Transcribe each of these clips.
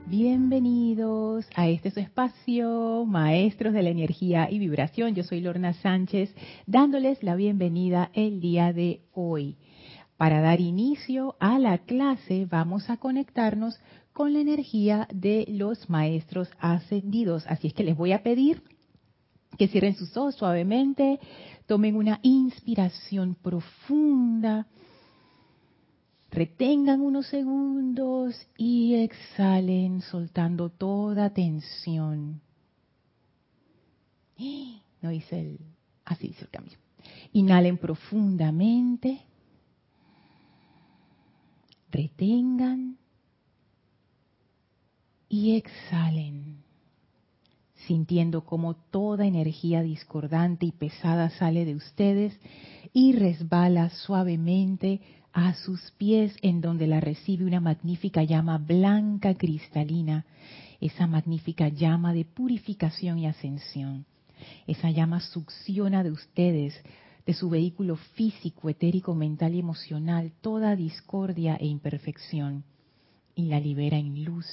Bienvenidos a este su espacio, maestros de la energía y vibración. Yo soy Lorna Sánchez, dándoles la bienvenida el día de hoy. Para dar inicio a la clase vamos a conectarnos con la energía de los maestros ascendidos. Así es que les voy a pedir que cierren sus ojos suavemente, tomen una inspiración profunda Retengan unos segundos y exhalen soltando toda tensión. No hice el... Así dice el cambio. Inhalen profundamente. Retengan. Y exhalen. Sintiendo como toda energía discordante y pesada sale de ustedes y resbala suavemente a sus pies en donde la recibe una magnífica llama blanca cristalina, esa magnífica llama de purificación y ascensión. Esa llama succiona de ustedes, de su vehículo físico, etérico, mental y emocional, toda discordia e imperfección y la libera en luz.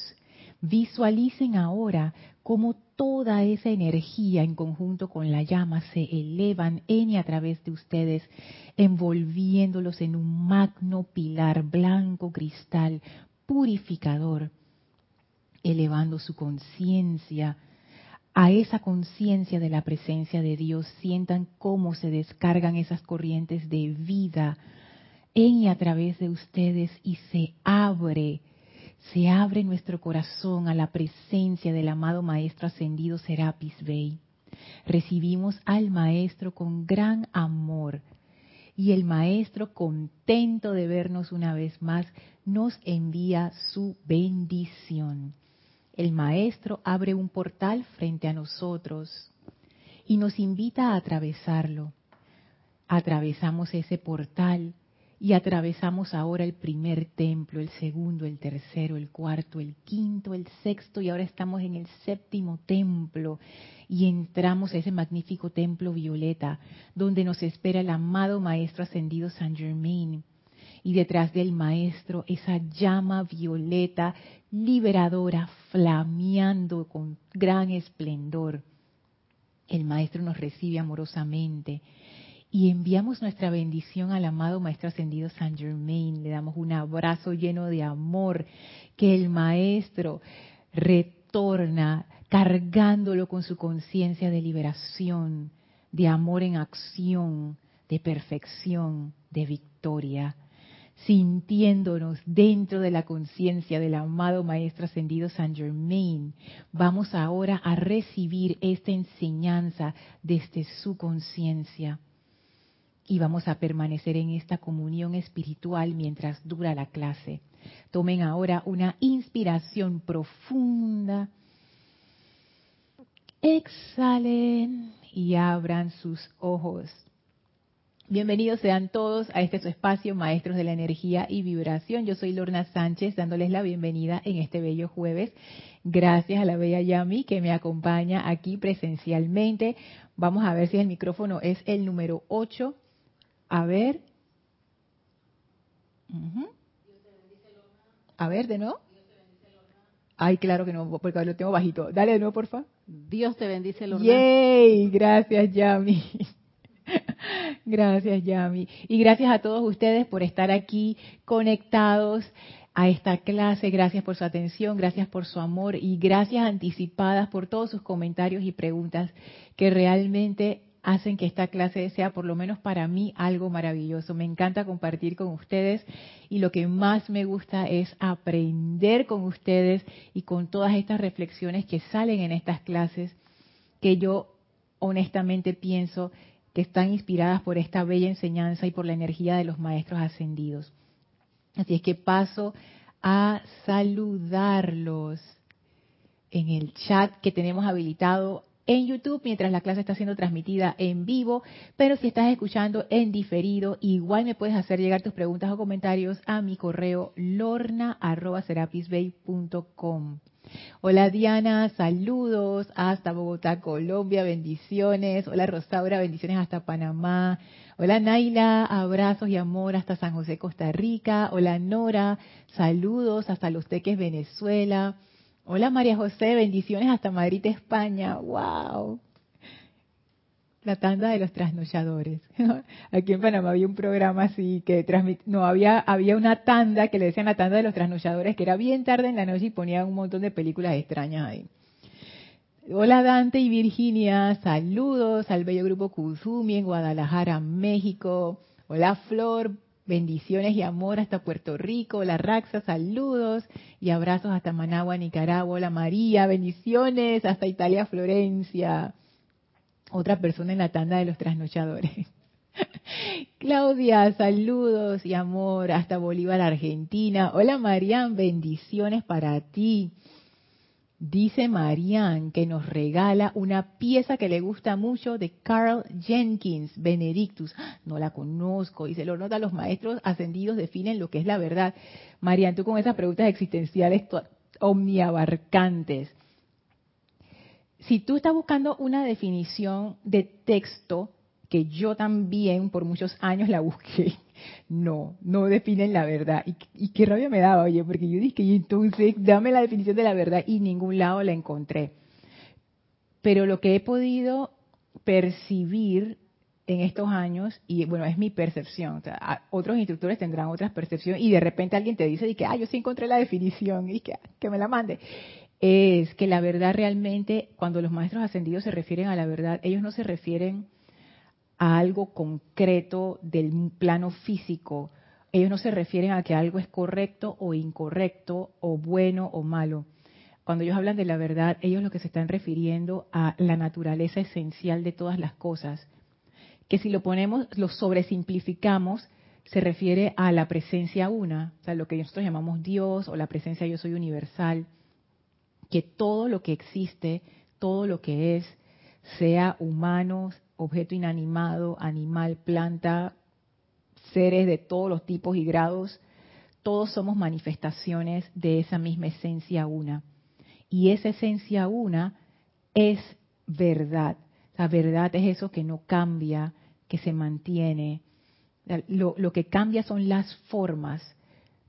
Visualicen ahora cómo toda esa energía en conjunto con la llama se elevan en y a través de ustedes, envolviéndolos en un magno pilar blanco cristal purificador, elevando su conciencia a esa conciencia de la presencia de Dios. Sientan cómo se descargan esas corrientes de vida en y a través de ustedes y se abre se abre nuestro corazón a la presencia del amado Maestro Ascendido Serapis Bey. Recibimos al Maestro con gran amor y el Maestro, contento de vernos una vez más, nos envía su bendición. El Maestro abre un portal frente a nosotros y nos invita a atravesarlo. Atravesamos ese portal y atravesamos ahora el primer templo, el segundo, el tercero, el cuarto, el quinto, el sexto y ahora estamos en el séptimo templo y entramos a ese magnífico templo violeta donde nos espera el amado Maestro Ascendido San Germain. Y detrás del Maestro esa llama violeta liberadora flameando con gran esplendor. El Maestro nos recibe amorosamente y enviamos nuestra bendición al amado Maestro Ascendido San Germain. Le damos un abrazo lleno de amor que el Maestro retorna cargándolo con su conciencia de liberación, de amor en acción, de perfección, de victoria, sintiéndonos dentro de la conciencia del amado Maestro Ascendido San Germain. Vamos ahora a recibir esta enseñanza desde su conciencia y vamos a permanecer en esta comunión espiritual mientras dura la clase. Tomen ahora una inspiración profunda. Exhalen y abran sus ojos. Bienvenidos sean todos a este su espacio, Maestros de la Energía y Vibración. Yo soy Lorna Sánchez, dándoles la bienvenida en este bello jueves. Gracias a la bella Yami que me acompaña aquí presencialmente. Vamos a ver si el micrófono es el número 8 a ver. A ver, de nuevo. Ay, claro que no, porque lo tengo bajito. Dale de nuevo, porfa. Dios te bendice, Lorna. Yay, gracias, Yami. gracias, Yami. Y gracias a todos ustedes por estar aquí conectados a esta clase. Gracias por su atención, gracias por su amor y gracias anticipadas por todos sus comentarios y preguntas que realmente hacen que esta clase sea, por lo menos para mí, algo maravilloso. Me encanta compartir con ustedes y lo que más me gusta es aprender con ustedes y con todas estas reflexiones que salen en estas clases que yo honestamente pienso que están inspiradas por esta bella enseñanza y por la energía de los maestros ascendidos. Así es que paso a saludarlos en el chat que tenemos habilitado en YouTube mientras la clase está siendo transmitida en vivo, pero si estás escuchando en diferido, igual me puedes hacer llegar tus preguntas o comentarios a mi correo lorna.serapisbay.com. Hola Diana, saludos hasta Bogotá, Colombia, bendiciones. Hola Rosaura, bendiciones hasta Panamá. Hola Naila, abrazos y amor hasta San José, Costa Rica. Hola Nora, saludos hasta Los Teques, Venezuela. Hola María José, bendiciones hasta Madrid, España. ¡Wow! La tanda de los trasnochadores. Aquí en Panamá había un programa así que transmit... no había había una tanda que le decían la tanda de los trasnochadores que era bien tarde en la noche y ponían un montón de películas extrañas ahí. Hola Dante y Virginia, saludos al bello grupo Kuzumi en Guadalajara, México. Hola Flor, bendiciones y amor hasta Puerto Rico. Hola Raxa, saludos y abrazos hasta Managua, Nicaragua. Hola María, bendiciones hasta Italia, Florencia. Otra persona en la tanda de los trasnochadores. Claudia, saludos y amor hasta Bolívar, Argentina. Hola Marian, bendiciones para ti. Dice Marianne que nos regala una pieza que le gusta mucho de Carl Jenkins, Benedictus. ¡Ah! No la conozco y se lo nota los maestros ascendidos definen lo que es la verdad. Marianne, tú con esas preguntas existenciales omniabarcantes. Si tú estás buscando una definición de texto, que yo también por muchos años la busqué, no, no definen la verdad. Y, qué rabia me daba, oye, porque yo dije, entonces dame la definición de la verdad y ningún lado la encontré. Pero lo que he podido percibir en estos años, y bueno, es mi percepción, otros instructores tendrán otras percepciones, y de repente alguien te dice, y que, ah, yo sí encontré la definición, y que, que me la mande. Es que la verdad realmente, cuando los maestros ascendidos se refieren a la verdad, ellos no se refieren a algo concreto del plano físico. Ellos no se refieren a que algo es correcto o incorrecto o bueno o malo. Cuando ellos hablan de la verdad, ellos lo que se están refiriendo a la naturaleza esencial de todas las cosas. Que si lo ponemos, lo sobresimplificamos, se refiere a la presencia una, o sea, lo que nosotros llamamos Dios o la presencia yo soy universal, que todo lo que existe, todo lo que es, sea humano, objeto inanimado, animal, planta, seres de todos los tipos y grados, todos somos manifestaciones de esa misma esencia una. Y esa esencia una es verdad. La verdad es eso que no cambia, que se mantiene. Lo, lo que cambia son las formas,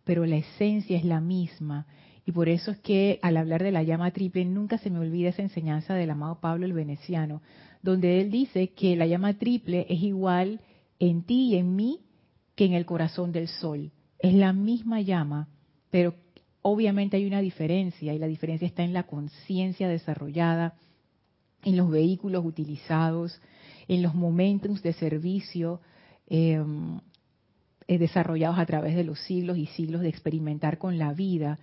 pero la esencia es la misma. Y por eso es que al hablar de la llama triple, nunca se me olvida esa enseñanza del amado Pablo el Veneciano, donde él dice que la llama triple es igual en ti y en mí que en el corazón del sol. Es la misma llama, pero obviamente hay una diferencia y la diferencia está en la conciencia desarrollada, en los vehículos utilizados, en los momentos de servicio em, eh, desarrollados a través de los siglos y siglos de experimentar con la vida,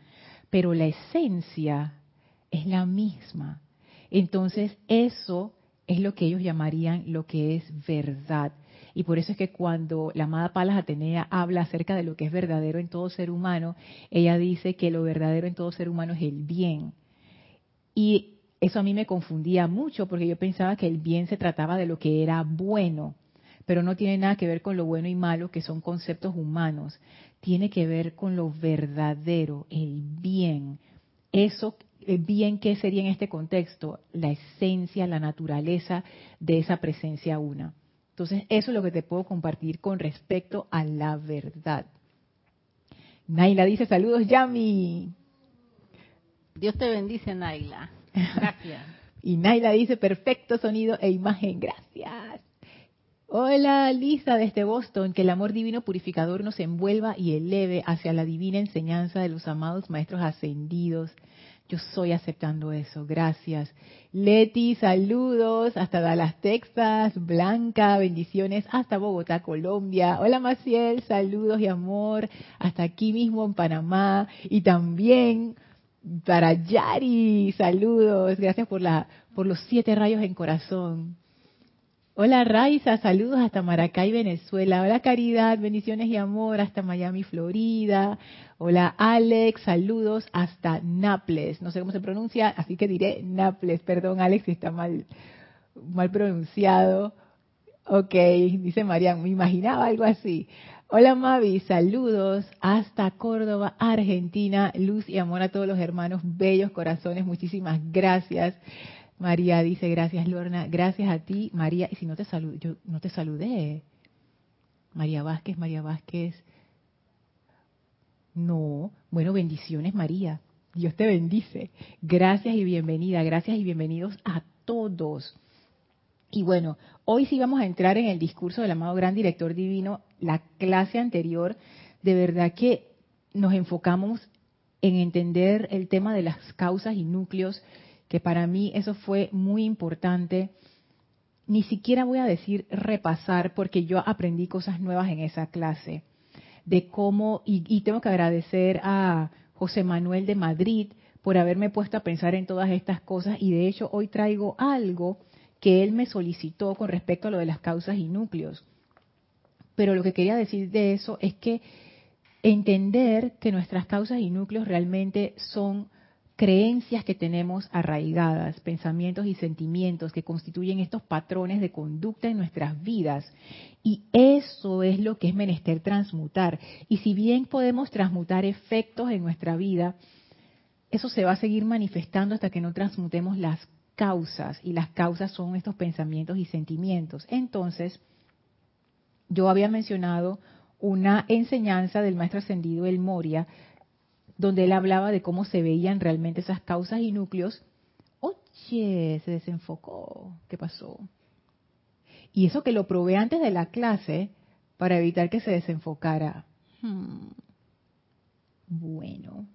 pero la esencia es la misma. Entonces eso es lo que ellos llamarían lo que es verdad. Y por eso es que cuando la amada Palas Atenea habla acerca de lo que es verdadero en todo ser humano, ella dice que lo verdadero en todo ser humano es el bien. Y eso a mí me confundía mucho porque yo pensaba que el bien se trataba de lo que era bueno, pero no tiene nada que ver con lo bueno y malo, que son conceptos humanos. Tiene que ver con lo verdadero, el bien. Eso bien qué sería en este contexto la esencia, la naturaleza de esa presencia una. Entonces, eso es lo que te puedo compartir con respecto a la verdad. Naila dice, saludos Yami. Dios te bendice, Naila. Gracias. y Naila dice, perfecto sonido e imagen, gracias. Hola Lisa desde Boston, que el amor divino purificador nos envuelva y eleve hacia la divina enseñanza de los amados maestros ascendidos. Yo soy aceptando eso, gracias. Leti, saludos hasta Dallas, Texas. Blanca, bendiciones hasta Bogotá, Colombia. Hola Maciel, saludos y amor hasta aquí mismo en Panamá. Y también para Yari, saludos. Gracias por, la, por los siete rayos en corazón. Hola Raiza, saludos hasta Maracay, Venezuela. Hola Caridad, bendiciones y amor hasta Miami, Florida. Hola Alex, saludos hasta Naples. No sé cómo se pronuncia, así que diré Naples. Perdón Alex si está mal, mal pronunciado. Ok, dice Marian, me imaginaba algo así. Hola Mavi, saludos hasta Córdoba, Argentina. Luz y amor a todos los hermanos, bellos corazones, muchísimas gracias. María dice, gracias Lorna, gracias a ti, María. Y si no te saludé, yo no te saludé. María Vázquez, María Vázquez. No, bueno, bendiciones María. Dios te bendice. Gracias y bienvenida, gracias y bienvenidos a todos. Y bueno, hoy sí vamos a entrar en el discurso del amado Gran Director Divino. La clase anterior, de verdad que nos enfocamos en entender el tema de las causas y núcleos, que para mí eso fue muy importante. Ni siquiera voy a decir repasar, porque yo aprendí cosas nuevas en esa clase, de cómo, y, tengo que agradecer a José Manuel de Madrid por haberme puesto a pensar en todas estas cosas, y de hecho hoy traigo algo que él me solicitó con respecto a lo de las causas y núcleos. Pero lo que quería decir de eso es que entender que nuestras causas y núcleos realmente son creencias que tenemos arraigadas, pensamientos y sentimientos que constituyen estos patrones de conducta en nuestras vidas. Y eso es lo que es menester transmutar. Y si bien podemos transmutar efectos en nuestra vida, eso se va a seguir manifestando hasta que no transmutemos las causas. Y las causas son estos pensamientos y sentimientos. Entonces, yo había mencionado una enseñanza del maestro ascendido El Moria, donde él hablaba de cómo se veían realmente esas causas y núcleos. Oye, se desenfocó. ¿Qué pasó? Y eso que lo probé antes de la clase para evitar que se desenfocara. Hmm. Bueno.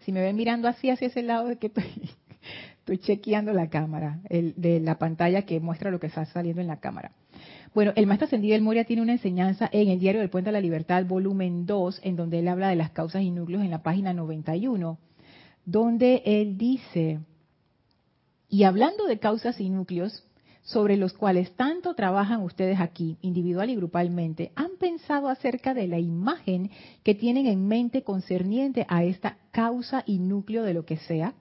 Si me ven mirando así hacia ese lado de que estoy, chequeando la cámara, de la pantalla que muestra lo que está saliendo en la cámara. Bueno, el maestro ascendido del Moria tiene una enseñanza en el diario del Puente a la Libertad, volumen 2, en donde él habla de las causas y núcleos en la página 91, donde él dice, y hablando de causas y núcleos, sobre los cuales tanto trabajan ustedes aquí, individual y grupalmente, ¿han pensado acerca de la imagen que tienen en mente concerniente a esta causa y núcleo de lo que sea?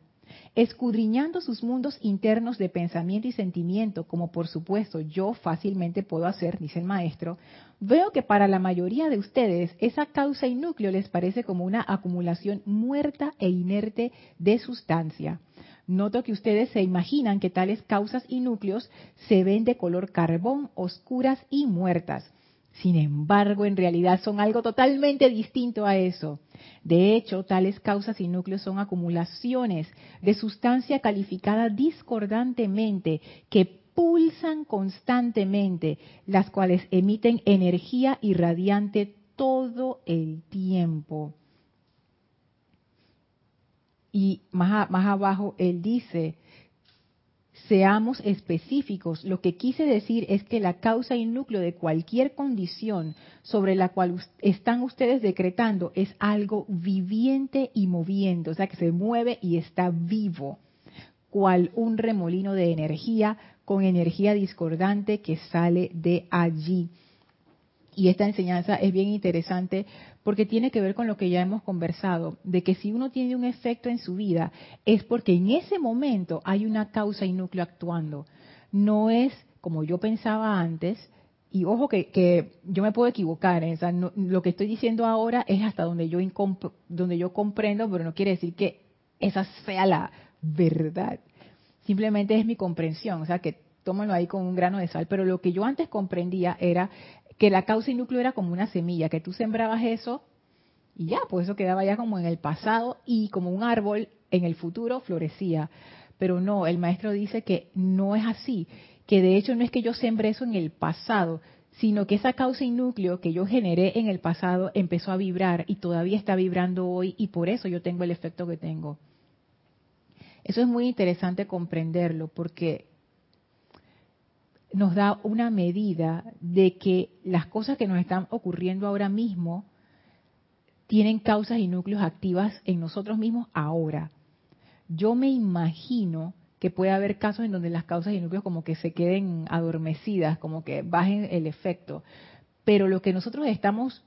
Escudriñando sus mundos internos de pensamiento y sentimiento, como por supuesto yo fácilmente puedo hacer, dice el maestro, veo que para la mayoría de ustedes esa causa y núcleo les parece como una acumulación muerta e inerte de sustancia. Noto que ustedes se imaginan que tales causas y núcleos se ven de color carbón, oscuras y muertas. Sin embargo, en realidad son algo totalmente distinto a eso. De hecho, tales causas y núcleos son acumulaciones de sustancia calificada discordantemente que pulsan constantemente, las cuales emiten energía irradiante todo el tiempo. Y más, abajo él dice, seamos específicos. Lo que quise decir es que la causa y núcleo de cualquier condición sobre la cual están ustedes decretando es algo viviente y moviendo, o sea, que se mueve y está vivo, cual un remolino de energía con energía discordante que sale de allí. Y esta enseñanza es bien interesante porque tiene que ver con lo que ya hemos conversado, de que si uno tiene un efecto en su vida es porque en ese momento hay una causa y núcleo actuando. No es como yo pensaba antes, y ojo que, yo me puedo equivocar, ¿eh? lo que estoy diciendo ahora es hasta donde yo, donde yo comprendo, pero no quiere decir que esa sea la verdad. Simplemente es mi comprensión, o sea que tómalo ahí con un grano de sal, pero lo que yo antes comprendía era que la causa y núcleo era como una semilla, que tú sembrabas eso y ya, pues eso quedaba ya como en el pasado y como un árbol en el futuro florecía. Pero no, el maestro dice que no es así, que de hecho no es que yo sembré eso en el pasado, sino que esa causa y núcleo que yo generé en el pasado empezó a vibrar y todavía está vibrando hoy y por eso yo tengo el efecto que tengo. Eso es muy interesante comprenderlo porque nos da una medida de que las cosas que nos están ocurriendo ahora mismo tienen causas y núcleos activas en nosotros mismos ahora. Yo me imagino que puede haber casos en donde las causas y núcleos como que se queden adormecidas, como que bajen el efecto. Pero lo que nosotros estamos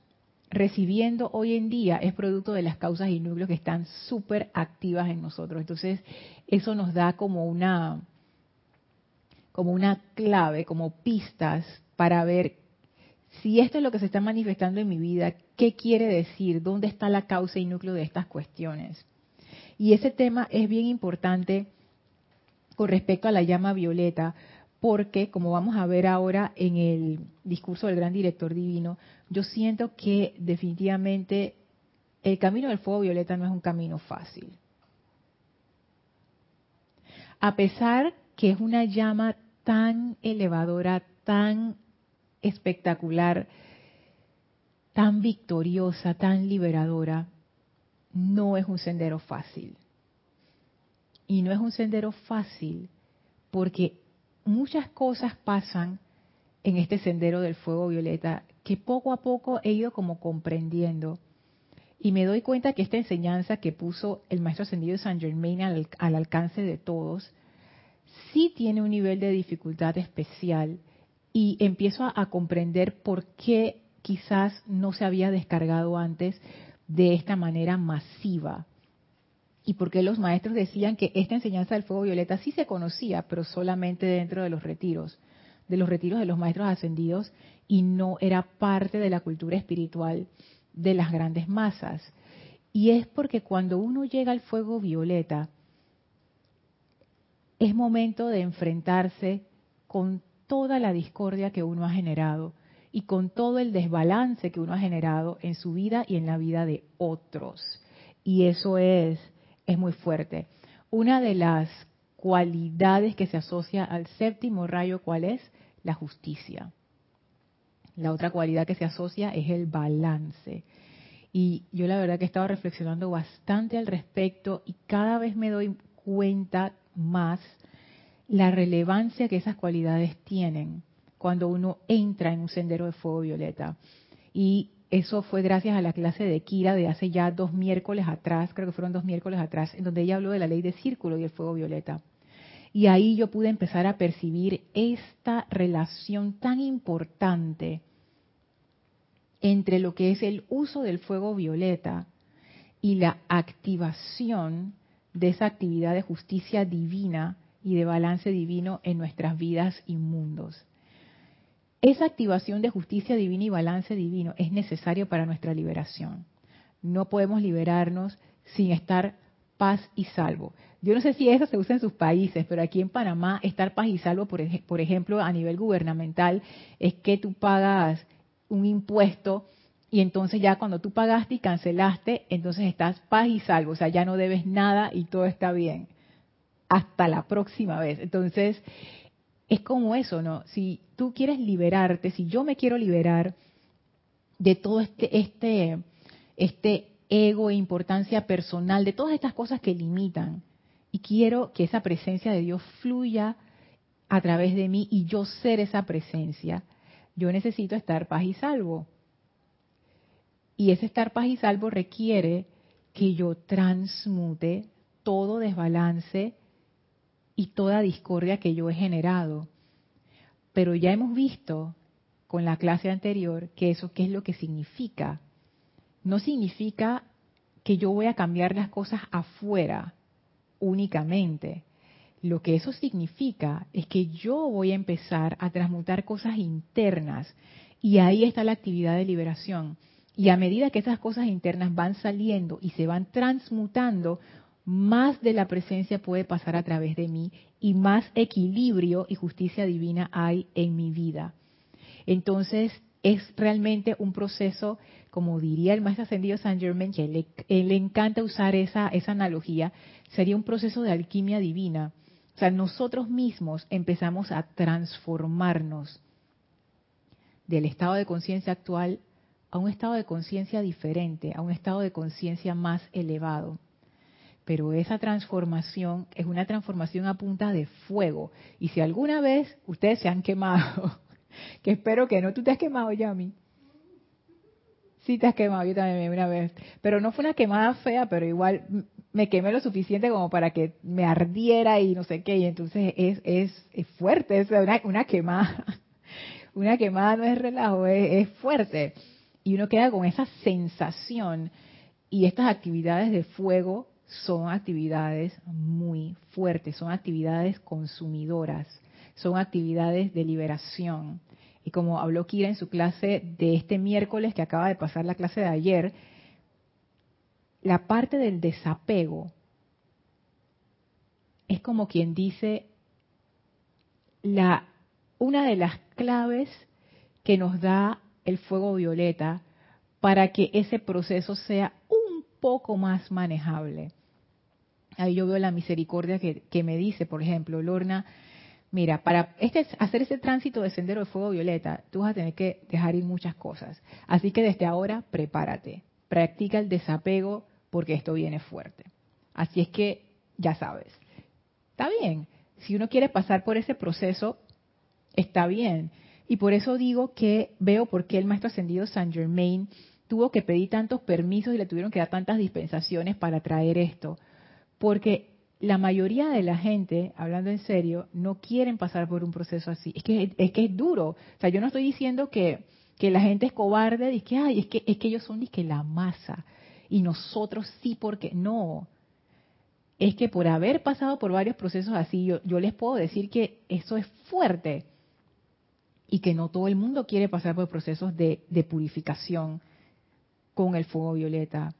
recibiendo hoy en día es producto de las causas y núcleos que están súper activas en nosotros. Entonces, eso nos da como una, como una clave, como pistas para ver si esto es lo que se está manifestando en mi vida, qué quiere decir, dónde está la causa y núcleo de estas cuestiones. Y ese tema es bien importante con respecto a la llama violeta, porque como vamos a ver ahora en el discurso del gran director divino, yo siento que definitivamente el camino del fuego violeta no es un camino fácil. A pesar que es una llama tan elevadora, tan espectacular, tan victoriosa, tan liberadora, no es un sendero fácil. Y no es un sendero fácil porque muchas cosas pasan en este sendero del fuego violeta que poco a poco he ido como comprendiendo. Y me doy cuenta que esta enseñanza que puso el maestro ascendido San Germain al, al alcance de todos, sí tiene un nivel de dificultad especial y empiezo a, comprender por qué quizás no se había descargado antes de esta manera masiva. Y por qué los maestros decían que esta enseñanza del fuego violeta sí se conocía, pero solamente dentro de los retiros, de los retiros de los maestros ascendidos y no era parte de la cultura espiritual de las grandes masas. Y es porque cuando uno llega al fuego violeta, es momento de enfrentarse con toda la discordia que uno ha generado y con todo el desbalance que uno ha generado en su vida y en la vida de otros. Y eso es, es muy fuerte. Una de las cualidades que se asocia al séptimo rayo, ¿cuál es? La justicia. La otra cualidad que se asocia es el balance. Y yo la verdad que he estado reflexionando bastante al respecto y cada vez me doy cuenta más la relevancia que esas cualidades tienen cuando uno entra en un sendero de fuego violeta. Y eso fue gracias a la clase de Kira de hace ya dos miércoles atrás, creo que fueron dos miércoles atrás, en donde ella habló de la ley de círculo y el fuego violeta. Y ahí yo pude empezar a percibir esta relación tan importante entre lo que es el uso del fuego violeta y la activación de esa actividad de justicia divina y de balance divino en nuestras vidas y mundos. Esa activación de justicia divina y balance divino es necesario para nuestra liberación. No podemos liberarnos sin estar paz y salvo. Yo no sé si eso se usa en sus países, pero aquí en Panamá estar paz y salvo, por, por ejemplo, a nivel gubernamental, es que tú pagas un impuesto y entonces ya cuando tú pagaste y cancelaste, entonces estás paz y salvo, o sea, ya no debes nada y todo está bien. Hasta la próxima vez. Entonces, es como eso, ¿no? Si tú quieres liberarte, si yo me quiero liberar de todo este, este, este ego e importancia personal, de todas estas cosas que limitan, y quiero que esa presencia de Dios fluya a través de mí y yo ser esa presencia, yo necesito estar paz y salvo. Y ese estar paz y salvo requiere que yo transmute todo desbalance y toda discordia que yo he generado. Pero ya hemos visto con la clase anterior que eso qué es lo que significa. No significa que yo voy a cambiar las cosas afuera únicamente. Lo que eso significa es que yo voy a empezar a transmutar cosas internas y ahí está la actividad de liberación. Y a medida que esas cosas internas van saliendo y se van transmutando, más de la presencia puede pasar a través de mí y más equilibrio y justicia divina hay en mi vida. Entonces, es realmente un proceso, como diría el maestro ascendido San Germain, que le, le encanta usar esa, esa analogía, sería un proceso de alquimia divina o sea, nosotros mismos empezamos a transformarnos del estado de conciencia actual a un estado de conciencia diferente, a un estado de conciencia más elevado. Pero esa transformación es una transformación a punta de fuego. Y si alguna vez ustedes se han quemado, que espero que no, tú te has quemado, Yami. Sí te has quemado, yo también una vez. Pero no fue una quemada fea, pero igual me quemé lo suficiente como para que me ardiera y no sé qué. Y entonces es, es, fuerte, es una, una, quemada. Una quemada no es relajo, es, es fuerte. Y uno queda con esa sensación. Y estas actividades de fuego son actividades muy fuertes, son actividades consumidoras, son actividades de liberación. Y como habló Kira en su clase de este miércoles que acaba de pasar la clase de ayer, la parte del desapego es como quien dice la una de las claves que nos da el fuego violeta para que ese proceso sea un poco más manejable. Ahí yo veo la misericordia que, que me dice, por ejemplo, Lorna, mira, para este, hacer ese tránsito de sendero de fuego violeta, tú vas a tener que dejar ir muchas cosas. Así que desde ahora, prepárate. Practica el desapego porque esto viene fuerte. Así es que, ya sabes, está bien. Si uno quiere pasar por ese proceso, está bien. Y por eso digo que veo por qué el maestro ascendido Saint Germain tuvo que pedir tantos permisos y le tuvieron que dar tantas dispensaciones para traer esto. Porque la mayoría de la gente, hablando en serio, no quieren pasar por un proceso así. Es que es, que es duro. O sea, yo no estoy diciendo que, que la gente es cobarde y que, ay, es que, es que ellos son que la masa. Y nosotros sí, porque no. Es que por haber pasado por varios procesos así, yo, yo les puedo decir que eso es fuerte. Y que no todo el mundo quiere pasar por procesos de, de purificación con el fuego violeta.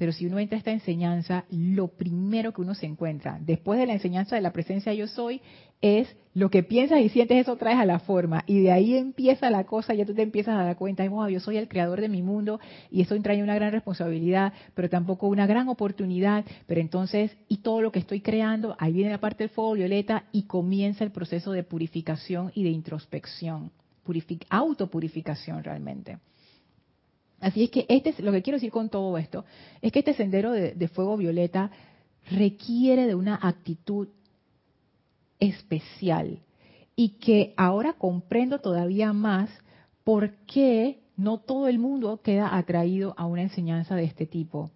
Pero si uno entra a esta enseñanza, lo primero que uno se encuentra, después de la enseñanza de la presencia yo soy, es lo que piensas y sientes, eso traes a la forma. Y de ahí empieza la cosa, ya tú te empiezas a dar cuenta, wow, yo soy el creador de mi mundo y eso trae una gran responsabilidad, pero tampoco una gran oportunidad. Pero entonces, y todo lo que estoy creando, ahí viene la parte del fuego violeta y comienza el proceso de purificación y de introspección, autopurificación realmente. Así es que este es lo que quiero decir con todo esto, es que este sendero de, fuego violeta requiere de una actitud especial y que ahora comprendo todavía más por qué no todo el mundo queda atraído a una enseñanza de este tipo.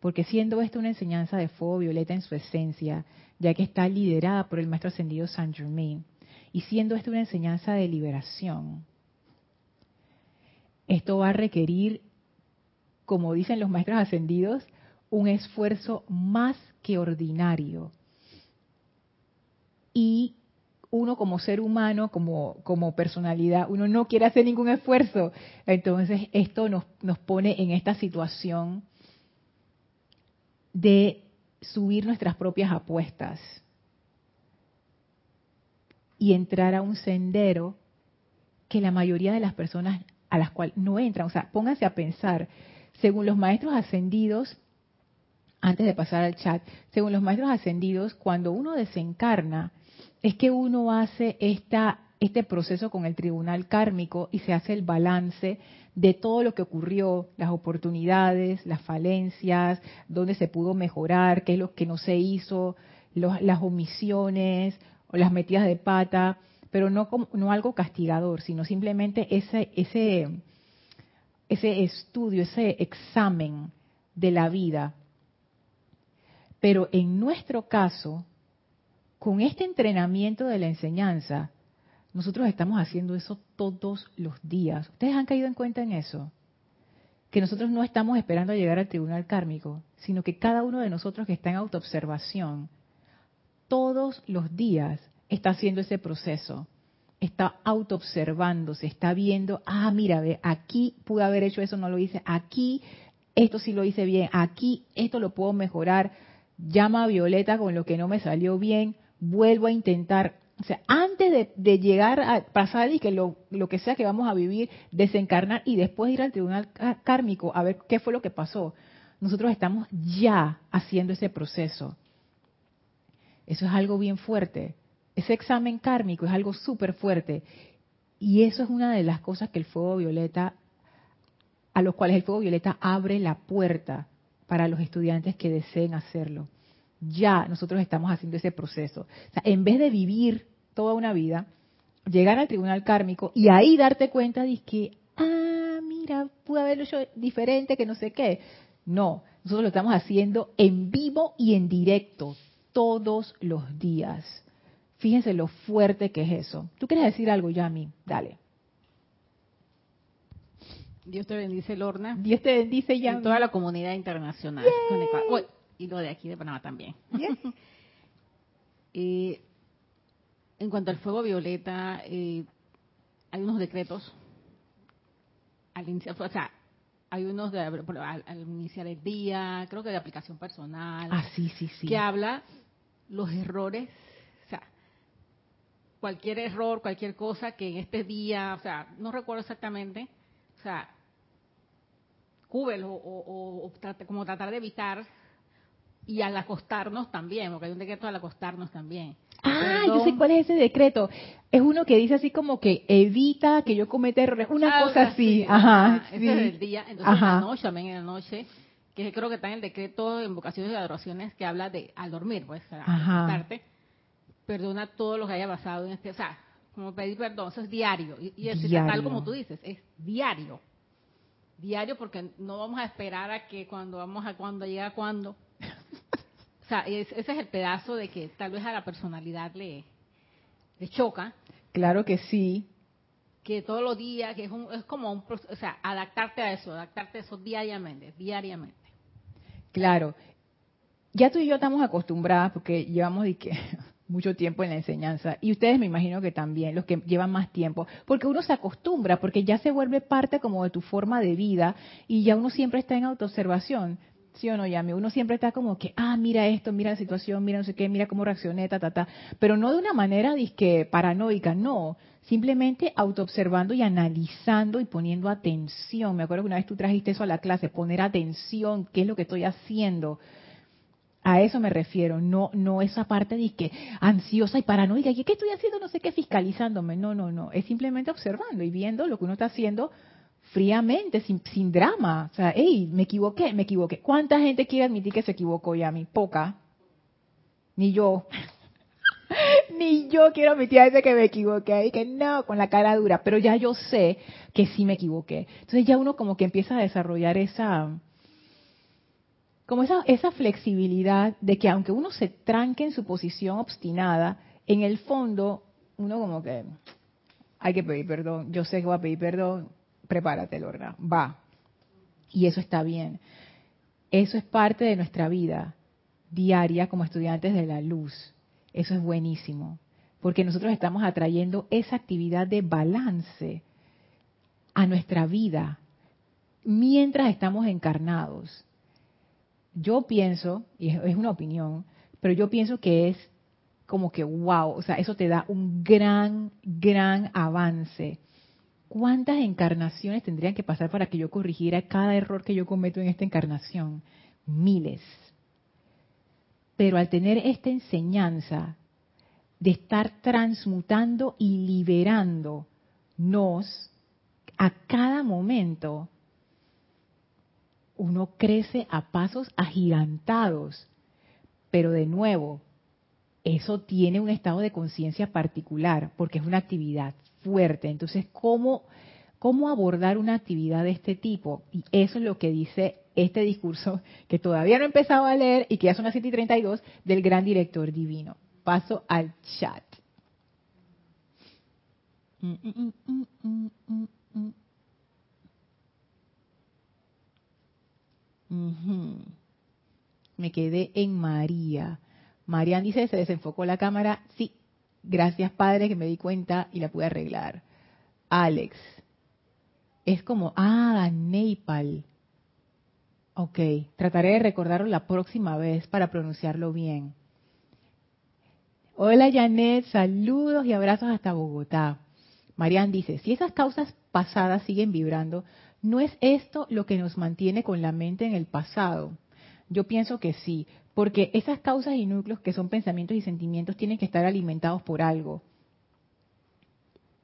Porque siendo esta una enseñanza de fuego violeta en su esencia, ya que está liderada por el maestro ascendido Saint Germain, y siendo esta una enseñanza de liberación, esto va a requerir, como dicen los maestros ascendidos, un esfuerzo más que ordinario. Y uno como ser humano, como, como personalidad, uno no quiere hacer ningún esfuerzo. Entonces esto nos, nos pone en esta situación de subir nuestras propias apuestas y entrar a un sendero que la mayoría de las personas a las cuales no entran. O sea, pónganse a pensar, según los maestros ascendidos, antes de pasar al chat, según los maestros ascendidos, cuando uno desencarna, es que uno hace esta, este proceso con el tribunal kármico y se hace el balance de todo lo que ocurrió, las oportunidades, las falencias, dónde se pudo mejorar, qué es lo que no se hizo, las omisiones o las metidas de pata pero no, como, no algo castigador, sino simplemente ese, ese, ese estudio, ese examen de la vida. Pero en nuestro caso, con este entrenamiento de la enseñanza, nosotros estamos haciendo eso todos los días. ¿Ustedes han caído en cuenta en eso? Que nosotros no estamos esperando a llegar al tribunal kármico, sino que cada uno de nosotros que está en autoobservación, todos los días está haciendo ese proceso. Está autoobservándose, está viendo, ah, mira, ve, aquí pude haber hecho eso, no lo hice, aquí esto sí lo hice bien, aquí esto lo puedo mejorar, llama a Violeta con lo que no me salió bien, vuelvo a intentar. O sea, antes de, llegar a pasar y que lo, lo, que sea que vamos a vivir, desencarnar y después ir al tribunal kármico a ver qué fue lo que pasó, nosotros estamos ya haciendo ese proceso. Eso es algo bien fuerte. Ese examen kármico es algo súper fuerte. Y eso es una de las cosas que el fuego violeta, a los cuales el fuego violeta abre la puerta para los estudiantes que deseen hacerlo. Ya nosotros estamos haciendo ese proceso. O sea, en vez de vivir toda una vida, llegar al tribunal kármico y ahí darte cuenta de que, ah, mira, pude haberlo hecho diferente, que no sé qué. No, nosotros lo estamos haciendo en vivo y en directo, todos los días. Fíjense lo fuerte que es eso. ¿Tú quieres decir algo, Yami? Dale. Dios te bendice, Lorna. Dios te bendice, Yami. Y toda la comunidad internacional. y lo de aquí de Panamá también. en cuanto al fuego violeta, eh, hay unos decretos al iniciar, o sea, hay unos de, al, al, iniciar el día, creo que de aplicación personal. Ah, sí, sí, sí. Que habla los errores cualquier error, cualquier cosa que en este día, o sea, no recuerdo exactamente, o sea, cúbelo o, como tratar de evitar y al acostarnos también, porque hay un decreto al acostarnos también. Ah, yo sé cuál es ese decreto. Es uno que dice así como que evita que yo cometa errores, una cosa así. Ajá, Ese es el día. Entonces, en la noche, también en la noche, que creo que está en el decreto de invocaciones y adoraciones que habla de al dormir, pues, al acostarte, perdona todo lo que haya pasado en este, o sea, como pedir perdón, eso es diario. Y, es tal como tú dices, es diario. Diario porque no vamos a esperar a que cuando vamos a cuando llega cuando. O sea, ese es el pedazo de que tal vez a la personalidad le, le choca. Claro que sí. Que todos los días, que es, es como un, o sea, adaptarte a eso, adaptarte a eso diariamente, diariamente. Claro. Ya tú y yo estamos acostumbradas porque llevamos de que mucho tiempo en la enseñanza y ustedes me imagino que también, los que llevan más tiempo, porque uno se acostumbra, porque ya se vuelve parte como de tu forma de vida y ya uno siempre está en autoobservación. ¿Sí o no, Yami? Uno siempre está como que, ah, mira esto, mira la situación, mira no sé qué, mira cómo reaccioné, ta, ta, ta. Pero no de una manera disque paranoica, no. Simplemente autoobservando y analizando y poniendo atención. Me acuerdo que una vez tú trajiste eso a la clase, poner atención, qué es lo que estoy haciendo a eso me refiero, no no esa parte de que ansiosa y paranoica, ¿qué estoy haciendo? No sé qué, fiscalizándome. No, no, no. Es simplemente observando y viendo lo que uno está haciendo fríamente, sin, sin drama. O sea, hey, me equivoqué, me equivoqué. ¿Cuánta gente quiere admitir que se equivocó, ya mí? Poca. Ni yo. Ni yo quiero admitir a veces que me equivoqué y que no, con la cara dura. Pero ya yo sé que sí me equivoqué. Entonces ya uno como que empieza a desarrollar esa como esa, flexibilidad de que aunque uno se tranque en su posición obstinada, en el fondo uno como que hay que pedir perdón, yo sé que voy a pedir perdón, prepárate, Lorna, va. Y eso está bien. Eso es parte de nuestra vida diaria como estudiantes de la luz. Eso es buenísimo, porque nosotros estamos atrayendo esa actividad de balance a nuestra vida mientras estamos encarnados yo pienso, y es, una opinión, pero yo pienso que es como que wow, o sea, eso te da un gran, gran avance. ¿Cuántas encarnaciones tendrían que pasar para que yo corrigiera cada error que yo cometo en esta encarnación? Miles. Pero al tener esta enseñanza de estar transmutando y liberándonos a cada momento, uno crece a pasos agigantados. Pero de nuevo, eso tiene un estado de conciencia particular, porque es una actividad fuerte. Entonces, ¿cómo, ¿cómo abordar una actividad de este tipo? Y eso es lo que dice este discurso, que todavía no he empezado a leer y que ya son las 7 y 32, del gran director divino. Paso al chat. Mm, mm, mm, Me quedé en María. Marian dice, se desenfocó la cámara. Sí, gracias Padre que me di cuenta y la pude arreglar. Alex. Es como, ah, Nepal. Ok, trataré de recordarlo la próxima vez para pronunciarlo bien. Hola Janet, saludos y abrazos hasta Bogotá. Marian dice, si esas causas pasadas siguen vibrando, ¿No es esto lo que nos mantiene con la mente en el pasado? Yo pienso que sí, porque esas causas y núcleos que son pensamientos y sentimientos tienen que estar alimentados por algo.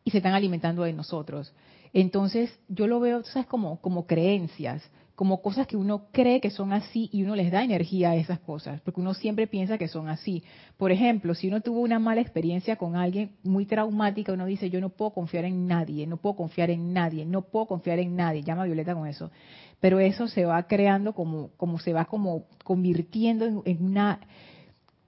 Y se están alimentando de nosotros. Entonces, yo lo veo, ¿sabes? Como, como creencias como cosas que uno cree que son así y uno les da energía a esas cosas, porque uno siempre piensa que son así. Por ejemplo, si uno tuvo una mala experiencia con alguien muy traumática, uno dice, yo no puedo confiar en nadie, no puedo confiar en nadie, no puedo confiar en nadie, llama a Violeta con eso. Pero eso se va creando como, como se va como convirtiendo en, una,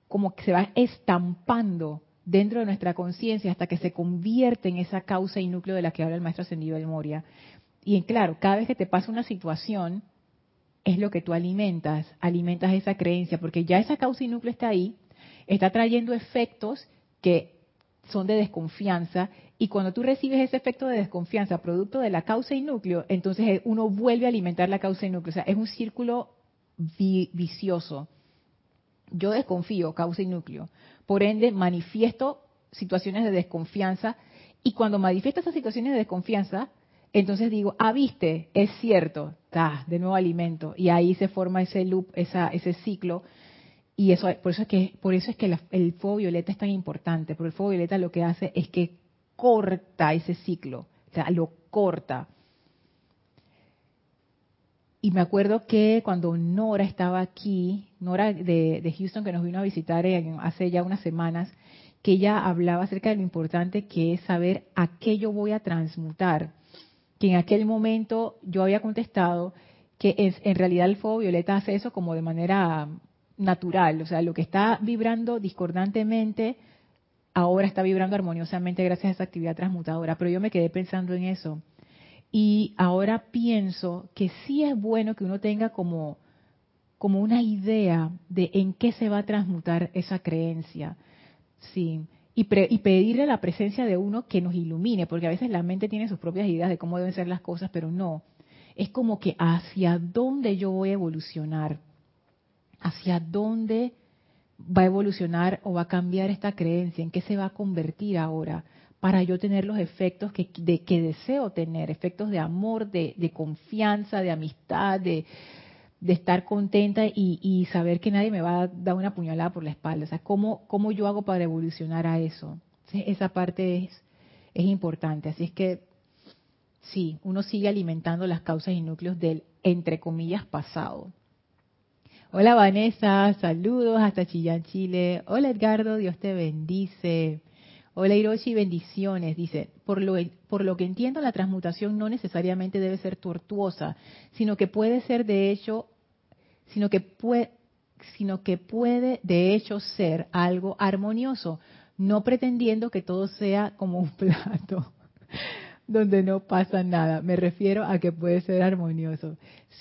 como que se va estampando dentro de nuestra conciencia hasta que se convierte en esa causa y núcleo de la que habla el maestro ascendido del Moria. Y claro, cada vez que te pasa una situación, es lo que tú alimentas, alimentas esa creencia, porque ya esa causa y núcleo está ahí, está trayendo efectos que son de desconfianza, y cuando tú recibes ese efecto de desconfianza producto de la causa y núcleo, entonces uno vuelve a alimentar la causa y núcleo. O sea, es un círculo vicioso. Yo desconfío, causa y núcleo. Por ende, manifiesto situaciones de desconfianza, y cuando manifiesto esas situaciones de desconfianza, entonces digo, ah, viste, es cierto, está, de nuevo alimento. Y ahí se forma ese loop, ese ciclo. Y eso, por eso es que, por eso es que el fuego violeta es tan importante, porque el fuego violeta lo que hace es que corta ese ciclo, o sea, lo corta. Y me acuerdo que cuando Nora estaba aquí, Nora de, Houston que nos vino a visitar hace ya unas semanas, que ella hablaba acerca de lo importante que es saber a qué yo voy a transmutar que en aquel momento yo había contestado que en realidad el fuego violeta hace eso como de manera natural, o sea, lo que está vibrando discordantemente ahora está vibrando armoniosamente gracias a esa actividad transmutadora, pero yo me quedé pensando en eso. Y ahora pienso que sí es bueno que uno tenga como, como una idea de en qué se va a transmutar esa creencia. Sí y, pedirle la presencia de uno que nos ilumine, porque a veces la mente tiene sus propias ideas de cómo deben ser las cosas, pero no. Es como que hacia dónde yo voy a evolucionar, hacia dónde va a evolucionar o va a cambiar esta creencia, en qué se va a convertir ahora, para yo tener los efectos que, de, que deseo tener, efectos de amor, de, de confianza, de amistad, de, de estar contenta y, saber que nadie me va a dar una puñalada por la espalda. O sea, ¿cómo, cómo yo hago para evolucionar a eso? esa parte es, es importante. Así es que, sí, uno sigue alimentando las causas y núcleos del, entre comillas, pasado. Hola Vanessa, saludos hasta Chillán, Chile. Hola Edgardo, Dios te bendice. Hola Hiroshi, bendiciones. Dice, por lo, por lo que entiendo, la transmutación no necesariamente debe ser tortuosa, sino que puede ser de hecho, sino que puede, sino que puede de hecho ser algo armonioso, no pretendiendo que todo sea como un plato donde no pasa nada. Me refiero a que puede ser armonioso.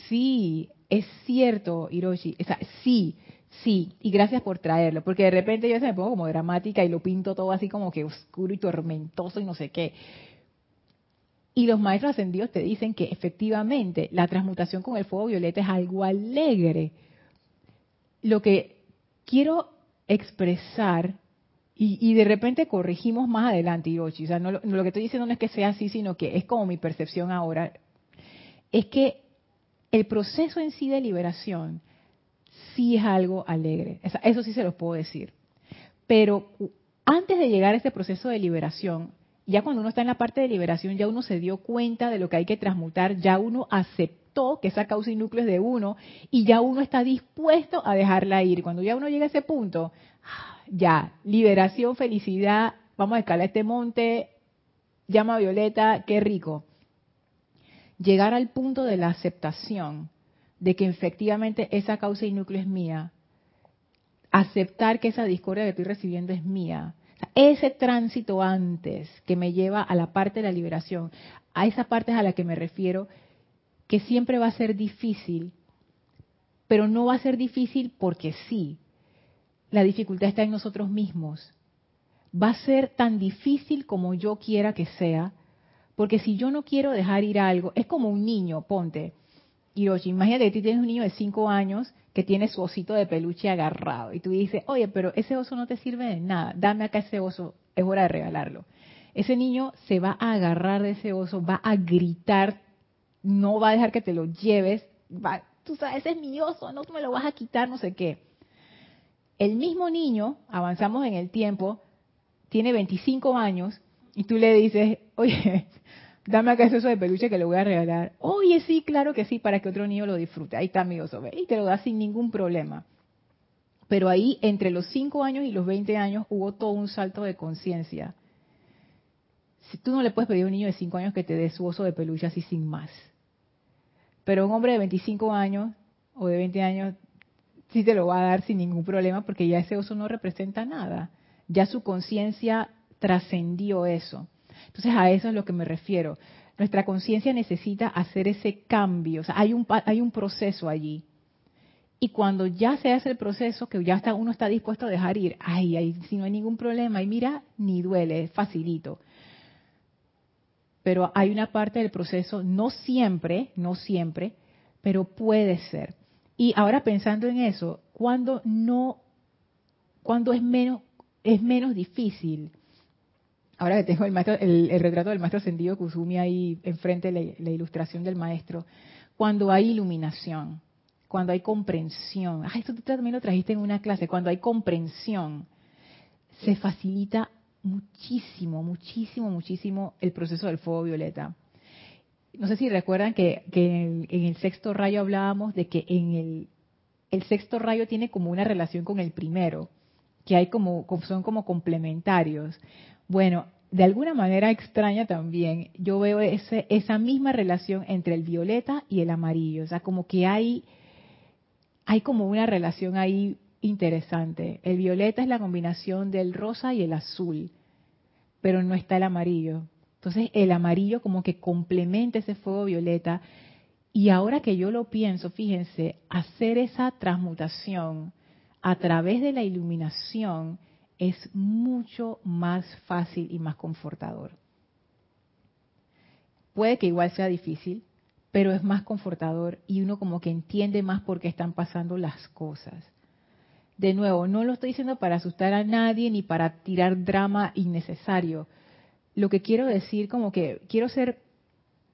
Sí, es cierto, Hiroshi. O sea, sí, Sí, y gracias por traerlo, porque de repente yo se me pongo como dramática y lo pinto todo así como que oscuro y tormentoso y no sé qué. Y los maestros ascendidos te dicen que efectivamente la transmutación con el fuego violeta es algo alegre. Lo que quiero expresar, y, de repente corregimos más adelante, Yoshi, o sea, no, lo que estoy diciendo no es que sea así, sino que es como mi percepción ahora, es que el proceso en sí de liberación sí es algo alegre. Eso sí se los puedo decir. Pero antes de llegar a ese proceso de liberación, ya cuando uno está en la parte de liberación, ya uno se dio cuenta de lo que hay que transmutar, ya uno aceptó que esa causa y núcleo es de uno y ya uno está dispuesto a dejarla ir. Cuando ya uno llega a ese punto, ya, liberación, felicidad, vamos a escalar este monte, llama violeta, qué rico. Llegar al punto de la aceptación de que efectivamente esa causa y núcleo es mía, aceptar que esa discordia que estoy recibiendo es mía, ese tránsito antes que me lleva a la parte de la liberación, a esa parte a la que me refiero, que siempre va a ser difícil, pero no va a ser difícil porque sí. La dificultad está en nosotros mismos. Va a ser tan difícil como yo quiera que sea, porque si yo no quiero dejar ir algo, es como un niño, ponte, Hiroshi, imagínate que tú tienes un niño de 5 años que tiene su osito de peluche agarrado y tú dices, oye, pero ese oso no te sirve de nada, dame acá ese oso, es hora de regalarlo. Ese niño se va a agarrar de ese oso, va a gritar, no va a dejar que te lo lleves, va, tú sabes, ese es mi oso, no me lo vas a quitar, no sé qué. El mismo niño, avanzamos en el tiempo, tiene 25 años y tú le dices, oye, dame acá ese oso de peluche que le voy a regalar. Oye, sí, claro que sí, para que otro niño lo disfrute. Ahí está mi oso, Y te lo da sin ningún problema. Pero ahí, entre los 5 años y los 20 años, hubo todo un salto de conciencia. Si tú no le puedes pedir a un niño de 5 años que te dé su oso de peluche así sin más. Pero un hombre de 25 años o de 20 años sí te lo va a dar sin ningún problema porque ya ese oso no representa nada. Ya su conciencia trascendió eso. Entonces a eso es lo que me refiero. Nuestra conciencia necesita hacer ese cambio, o sea, hay un, hay un proceso allí. Y cuando ya se hace el proceso, que ya está, uno está dispuesto a dejar ir, ay, si no hay ningún problema, y mira, ni duele, es facilito. Pero hay una parte del proceso, no siempre, no siempre, pero puede ser. Y ahora pensando en eso, cuando no, cuando es menos, es menos difícil, ahora que tengo el, maestro, el, retrato del maestro Sendido Kusumi ahí enfrente la, ilustración del maestro, cuando hay iluminación, cuando hay comprensión, ah, esto tú también lo trajiste en una clase, cuando hay comprensión, se facilita muchísimo, muchísimo, muchísimo el proceso del fuego violeta. No sé si recuerdan que, en, el, sexto rayo hablábamos de que en el, el sexto rayo tiene como una relación con el primero, que hay como, son como complementarios. Bueno, de alguna manera extraña también, yo veo ese, esa misma relación entre el violeta y el amarillo. O sea, como que hay, hay como una relación ahí interesante. El violeta es la combinación del rosa y el azul, pero no está el amarillo. Entonces el amarillo como que complementa ese fuego violeta. Y ahora que yo lo pienso, fíjense, hacer esa transmutación a través de la iluminación es mucho más fácil y más confortador. Puede que igual sea difícil, pero es más confortador y uno como que entiende más por qué están pasando las cosas. De nuevo, no lo estoy diciendo para asustar a nadie ni para tirar drama innecesario. Lo que quiero decir como que quiero ser,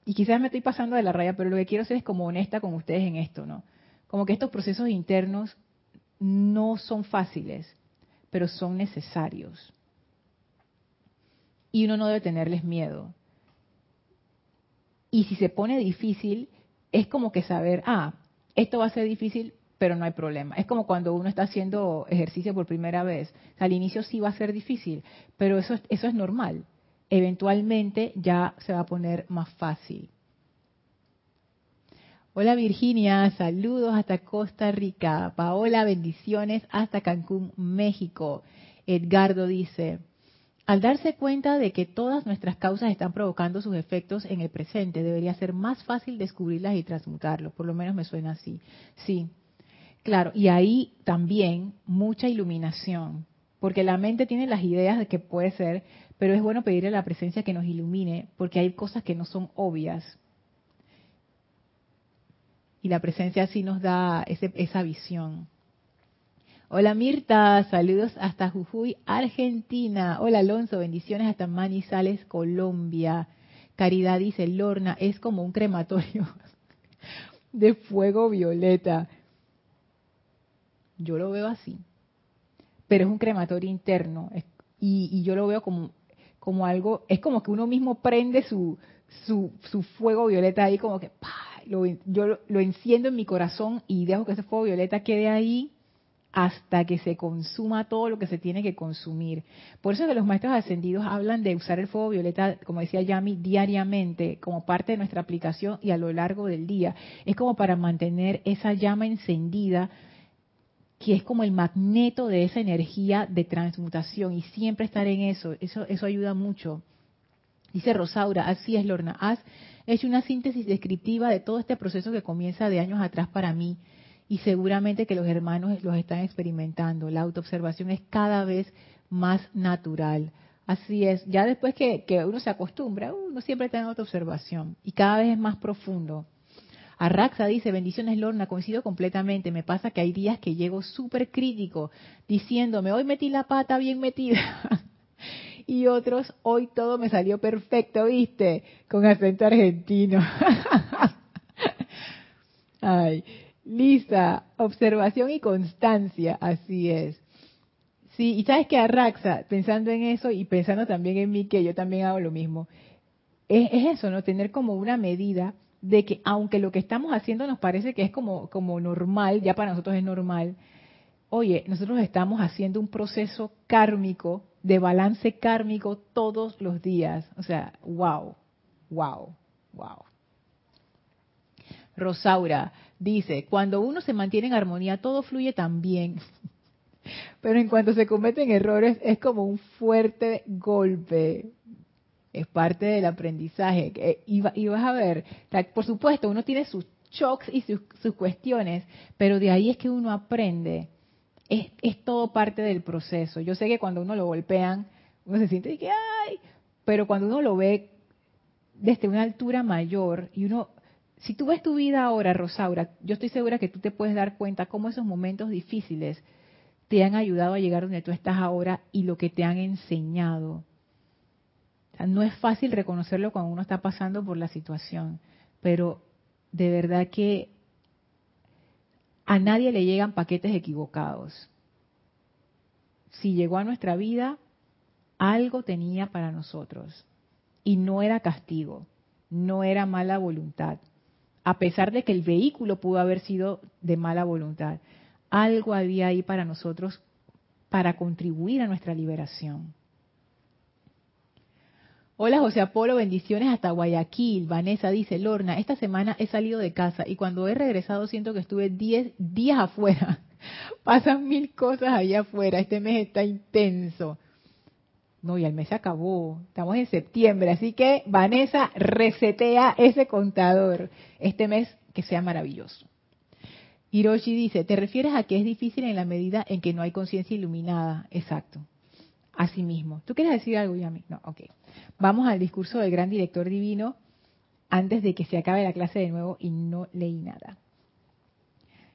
y quizás me estoy pasando de la raya, pero lo que quiero ser es como honesta con ustedes en esto, ¿no? Como que estos procesos internos no son fáciles pero son necesarios. Y uno no debe tenerles miedo. Y si se pone difícil, es como que saber, ah, esto va a ser difícil, pero no hay problema. Es como cuando uno está haciendo ejercicio por primera vez. al inicio sí va a ser difícil, pero eso, eso es normal. Eventualmente ya se va a poner más fácil. Hola Virginia, saludos hasta Costa Rica. Paola, bendiciones hasta Cancún, México. Edgardo dice, al darse cuenta de que todas nuestras causas están provocando sus efectos en el presente, debería ser más fácil descubrirlas y transmutarlos. Por lo menos me suena así. Sí, claro. Y ahí también mucha iluminación, porque la mente tiene las ideas de que puede ser, pero es bueno pedirle a la presencia que nos ilumine, porque hay cosas que no son obvias y la presencia así nos da esa visión. Hola Mirta, saludos hasta Jujuy, Argentina. Hola Alonso, bendiciones hasta Manizales, Colombia. Caridad dice, Lorna, es como un crematorio de fuego violeta. Yo lo veo así, pero es un crematorio interno y, yo lo veo como, algo, es como que uno mismo prende su, su, su fuego violeta ahí como que ¡pah! Yo lo enciendo en mi corazón y dejo que ese fuego violeta quede ahí hasta que se consuma todo lo que se tiene que consumir. Por eso que los maestros ascendidos hablan de usar el fuego violeta, como decía Yami, diariamente, como parte de nuestra aplicación y a lo largo del día. Es como para mantener esa llama encendida, que es como el magneto de esa energía de transmutación y siempre estar en eso. Eso, eso ayuda mucho. Dice Rosaura, así es Lorna, haz hecho una síntesis descriptiva de todo este proceso que comienza de años atrás para mí y seguramente que los hermanos los están experimentando. La autoobservación es cada vez más natural. Así es, ya después que, uno se acostumbra, uno siempre está en autoobservación y cada vez es más profundo. Arraxa dice, bendiciones Lorna, coincido completamente, me pasa que hay días que llego súper crítico, diciéndome, hoy metí la pata bien metida. y otros, hoy todo me salió perfecto, ¿viste? Con acento argentino. Ay, Lisa, observación y constancia, así es. Sí, y sabes que Arraxa, pensando en eso y pensando también en mí, que yo también hago lo mismo, es, eso, ¿no? Tener como una medida de que aunque lo que estamos haciendo nos parece que es como, como normal, ya para nosotros es normal, oye, nosotros estamos haciendo un proceso kármico de balance kármico todos los días. O sea, wow, wow, wow. Rosaura dice, cuando uno se mantiene en armonía, todo fluye tan bien. Pero en cuanto se cometen errores, es como un fuerte golpe. Es parte del aprendizaje. Y, vas a ver, por supuesto, uno tiene sus shocks y sus, sus cuestiones, pero de ahí es que uno aprende es, todo parte del proceso. Yo sé que cuando uno lo golpean, uno se siente que, ay, pero cuando uno lo ve desde una altura mayor y uno, si tú ves tu vida ahora, Rosaura, yo estoy segura que tú te puedes dar cuenta cómo esos momentos difíciles te han ayudado a llegar donde tú estás ahora y lo que te han enseñado. no es fácil reconocerlo cuando uno está pasando por la situación, pero de verdad que a nadie le llegan paquetes equivocados. Si llegó a nuestra vida, algo tenía para nosotros. Y no era castigo, no era mala voluntad. A pesar de que el vehículo pudo haber sido de mala voluntad, algo había ahí para nosotros para contribuir a nuestra liberación. Hola José Apolo, bendiciones hasta Guayaquil. Vanessa dice, Lorna, esta semana he salido de casa y cuando he regresado siento que estuve 10 días afuera. Pasan mil cosas allá afuera, este mes está intenso. No, y el mes se acabó, estamos en septiembre, así que Vanessa resetea ese contador. Este mes que sea maravilloso. Hiroshi dice, ¿te refieres a que es difícil en la medida en que no hay conciencia iluminada? Exacto. Así mismo. ¿Tú quieres decir algo, Yami? No, ok. Vamos al discurso del gran director divino antes de que se acabe la clase de nuevo y no leí nada.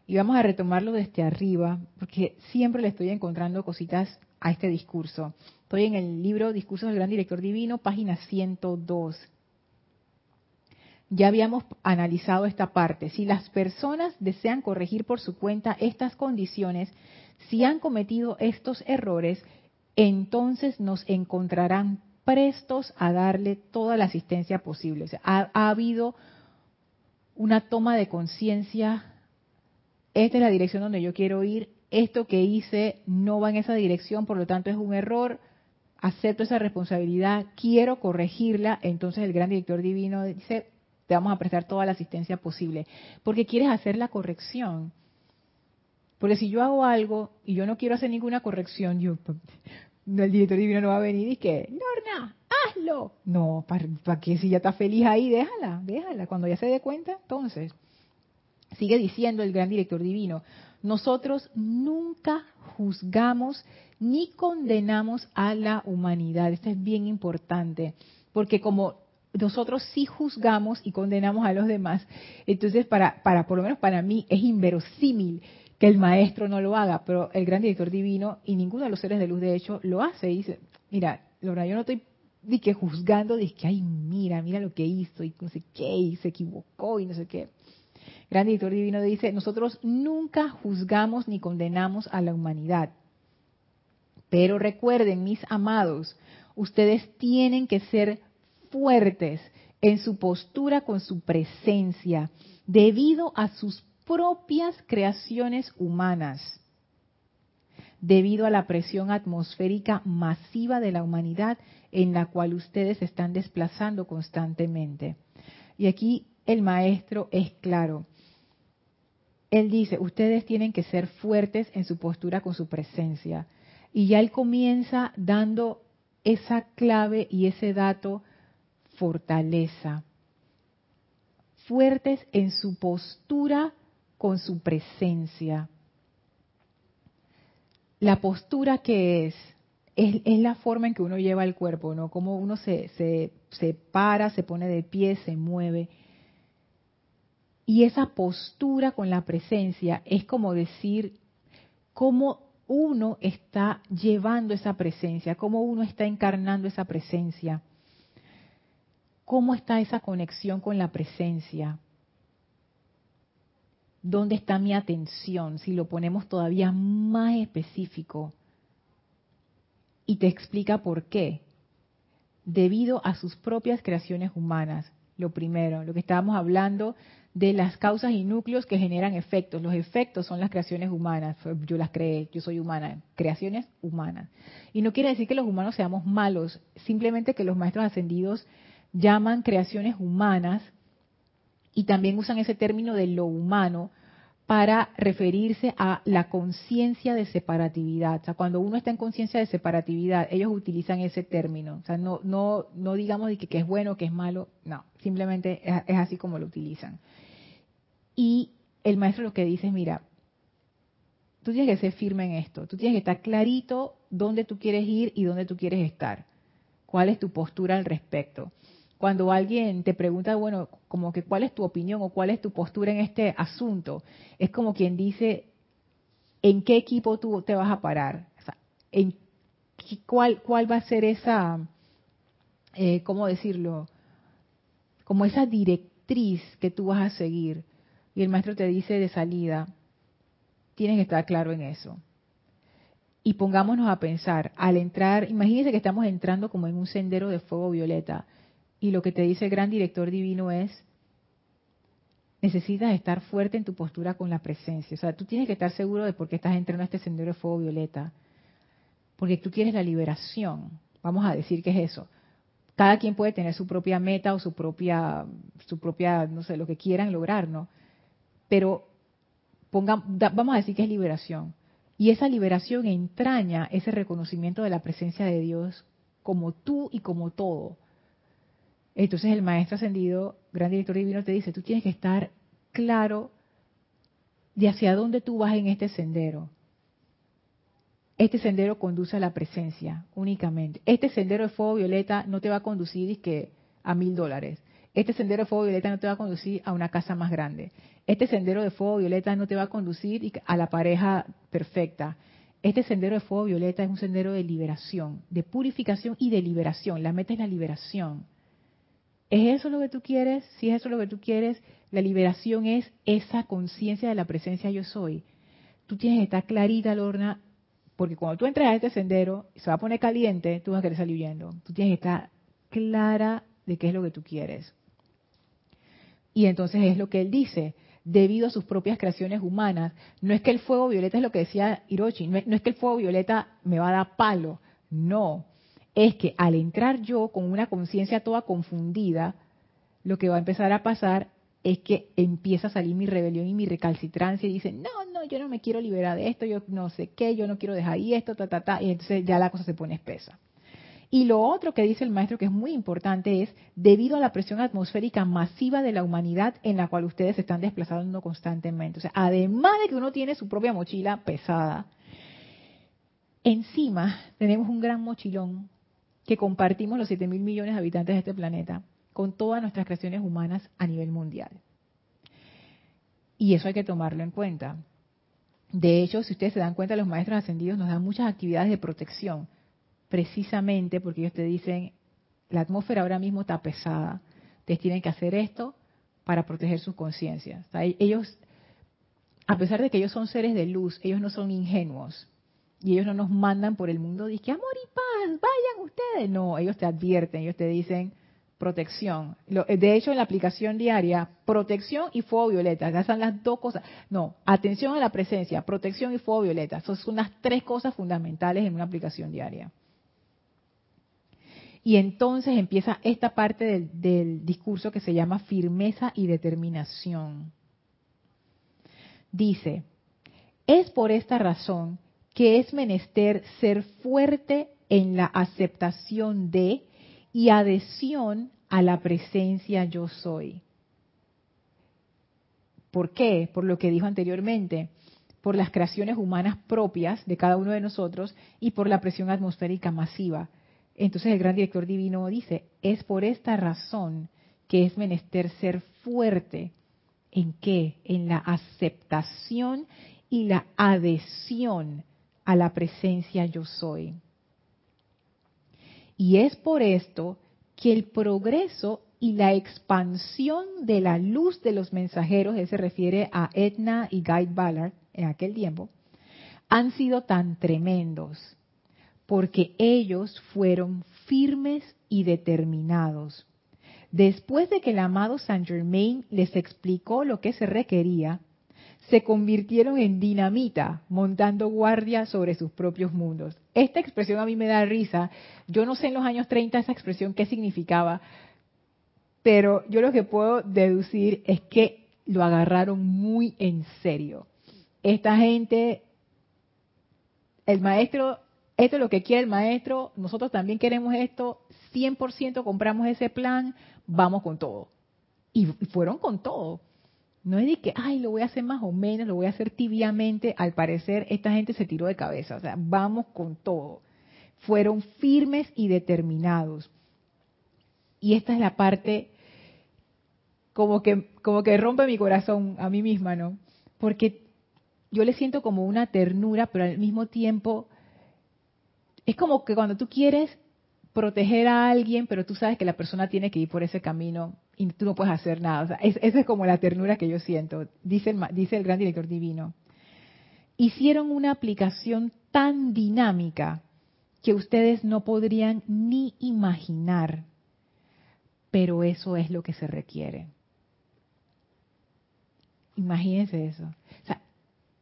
Y vamos a retomarlo desde arriba, porque siempre le estoy encontrando cositas a este discurso. Estoy en el libro Discursos del Gran Director Divino, página 102. Ya habíamos analizado esta parte. Si las personas desean corregir por su cuenta estas condiciones, si han cometido estos errores, entonces nos encontrarán prestos a darle toda la asistencia posible. ha, ha habido una toma de conciencia, esta es la dirección donde yo quiero ir, esto que hice no va en esa dirección, por lo tanto es un error, acepto esa responsabilidad, quiero corregirla, entonces el gran director divino dice, te vamos a prestar toda la asistencia posible, porque quieres hacer la corrección. Porque si yo hago algo y yo no quiero hacer ninguna corrección, yo, el director divino no va a venir y que, Lorna, hazlo. No, ¿para qué? Si ya está feliz ahí, déjala, déjala. Cuando ya se dé cuenta, entonces. Sigue diciendo el gran director divino, nosotros nunca juzgamos ni condenamos a la humanidad. Esto es bien importante, porque como nosotros sí juzgamos y condenamos a los demás, entonces para, para por lo menos para mí es inverosímil que el maestro no lo haga, pero el gran director divino y ninguno de los seres de luz de hecho lo hace y dice, mira, Laura, yo no estoy de que juzgando, de que, ay, mira, mira lo que hizo y no sé qué, y se equivocó y no sé qué. Gran director divino dice, nosotros nunca juzgamos ni condenamos a la humanidad. Pero recuerden, mis amados, ustedes tienen que ser fuertes en su postura con su presencia, debido a sus propias creaciones humanas, debido a la presión atmosférica masiva de la humanidad en la cual ustedes están desplazando constantemente. Y aquí el maestro es claro. Él dice, ustedes tienen que ser fuertes en su postura con su presencia. Y ya él comienza dando esa clave y ese dato, fortaleza. Fuertes en su postura con su presencia. La postura que es, es, la forma en que uno lleva el cuerpo, ¿no? Como uno se, se, se para, se pone de pie, se mueve. Y esa postura con la presencia es como decir cómo uno está llevando esa presencia, cómo uno está encarnando esa presencia, cómo está esa conexión con la presencia dónde está mi atención, si lo ponemos todavía más específico. Y te explica por qué. Debido a sus propias creaciones humanas. Lo primero, lo que estábamos hablando de las causas y núcleos que generan efectos. Los efectos son las creaciones humanas. Yo las creé, yo soy humana. Creaciones humanas. Y no quiere decir que los humanos seamos malos, simplemente que los maestros ascendidos llaman creaciones humanas y también usan ese término de lo humano para referirse a la conciencia de separatividad. O sea, cuando uno está en conciencia de separatividad, ellos utilizan ese término. O sea, no, no, no digamos de que, es bueno, que es malo, no, simplemente es, así como lo utilizan. Y el maestro lo que dice es, mira, tú tienes que ser firme en esto, tú tienes que estar clarito dónde tú quieres ir y dónde tú quieres estar, cuál es tu postura al respecto cuando alguien te pregunta, bueno, como que cuál es tu opinión o cuál es tu postura en este asunto, es como quien dice, ¿en qué equipo tú te vas a parar? ¿en cuál, ¿Cuál va a ser esa, eh, ¿cómo decirlo? Como esa directriz que tú vas a seguir. Y el maestro te dice de salida, tienes que estar claro en eso. Y pongámonos a pensar, al entrar, imagínense que estamos entrando como en un sendero de fuego violeta. Y lo que te dice el gran director divino es, necesitas estar fuerte en tu postura con la presencia. O sea, tú tienes que estar seguro de por qué estás entrando a este sendero de fuego violeta. Porque tú quieres la liberación. Vamos a decir que es eso. Cada quien puede tener su propia meta o su propia, su propia, no sé, lo que quieran lograr, ¿no? Pero ponga, vamos a decir que es liberación. Y esa liberación entraña ese reconocimiento de la presencia de Dios como tú y como todo. Entonces el maestro ascendido, gran director divino, te dice, tú tienes que estar claro de hacia dónde tú vas en este sendero. Este sendero conduce a la presencia únicamente. Este sendero de fuego violeta no te va a conducir que a mil dólares. Este sendero de fuego violeta no te va a conducir a una casa más grande. Este sendero de fuego violeta no te va a conducir a la pareja perfecta. Este sendero de fuego violeta es un sendero de liberación, de purificación y de liberación. La meta es la liberación. ¿Es eso lo que tú quieres? Si es eso lo que tú quieres, la liberación es esa conciencia de la presencia yo soy. Tú tienes que estar clarita, Lorna, porque cuando tú entras a este sendero se va a poner caliente, tú vas a querer salir huyendo. Tú tienes que estar clara de qué es lo que tú quieres. Y entonces es lo que él dice, debido a sus propias creaciones humanas. No es que el fuego violeta es lo que decía Hiroshi, no es, que el fuego violeta me va a dar palo, no. Es que al entrar yo con una conciencia toda confundida, lo que va a empezar a pasar es que empieza a salir mi rebelión y mi recalcitrancia y dice, no, no, yo no me quiero liberar de esto, yo no sé qué, yo no quiero dejar ahí esto, ta, ta, ta, y entonces ya la cosa se pone espesa. Y lo otro que dice el maestro que es muy importante es, debido a la presión atmosférica masiva de la humanidad en la cual ustedes se están desplazando constantemente. O sea, además de que uno tiene su propia mochila pesada, encima tenemos un gran mochilón que compartimos los 7 mil millones de habitantes de este planeta con todas nuestras creaciones humanas a nivel mundial. Y eso hay que tomarlo en cuenta. De hecho, si ustedes se dan cuenta, los maestros ascendidos nos dan muchas actividades de protección precisamente porque ellos te dicen, la atmósfera ahora mismo está pesada, ustedes tienen que hacer esto para proteger sus conciencias. ellos, a pesar de que ellos son seres de luz, ellos no son ingenuos. Y ellos no nos mandan por el mundo, dicen, amor y paz, vayan ustedes. No, ellos te advierten, ellos te dicen protección. De hecho, en la aplicación diaria, protección y fuego violeta, ya son las dos cosas. No, atención a la presencia, protección y fuego violeta. Esas son las tres cosas fundamentales en una aplicación diaria. Y entonces empieza esta parte del, discurso que se llama firmeza y determinación. Dice, es por esta razón que es menester ser fuerte en la aceptación de y adhesión a la presencia yo soy. ¿Por qué? Por lo que dijo anteriormente, por las creaciones humanas propias de cada uno de nosotros y por la presión atmosférica masiva. Entonces el gran director divino dice, es por esta razón que es menester ser fuerte. ¿En qué? En la aceptación y la adhesión a la presencia yo soy. Y es por esto que el progreso y la expansión de la luz de los mensajeros, se refiere a Edna y Guy Ballard en aquel tiempo, han sido tan tremendos porque ellos fueron firmes y determinados. Después de que el amado Saint Germain les explicó lo que se requería, se convirtieron en dinamita montando guardia sobre sus propios mundos. Esta expresión a mí me da risa. Yo no sé en los años 30 esa expresión qué significaba, pero yo lo que puedo deducir es que lo agarraron muy en serio. Esta gente, el maestro esto es lo que quiere el maestro, nosotros también queremos esto, 100% compramos ese plan, vamos con todo. Y fueron con todo. No es de que, ay, lo voy a hacer más o menos, lo voy a hacer tibiamente. Al parecer, esta gente se tiró de cabeza. O sea, vamos con todo. Fueron firmes y determinados. Y esta es la parte como que, como que rompe mi corazón a mí misma, ¿no? Porque yo le siento como una ternura, pero al mismo tiempo es como que cuando tú quieres proteger a alguien, pero tú sabes que la persona tiene que ir por ese camino y tú no puedes hacer nada. Esa es como la ternura que yo siento, dice el, dice el gran director divino. Hicieron una aplicación tan dinámica que ustedes no podrían ni imaginar, pero eso es lo que se requiere. Imagínense eso.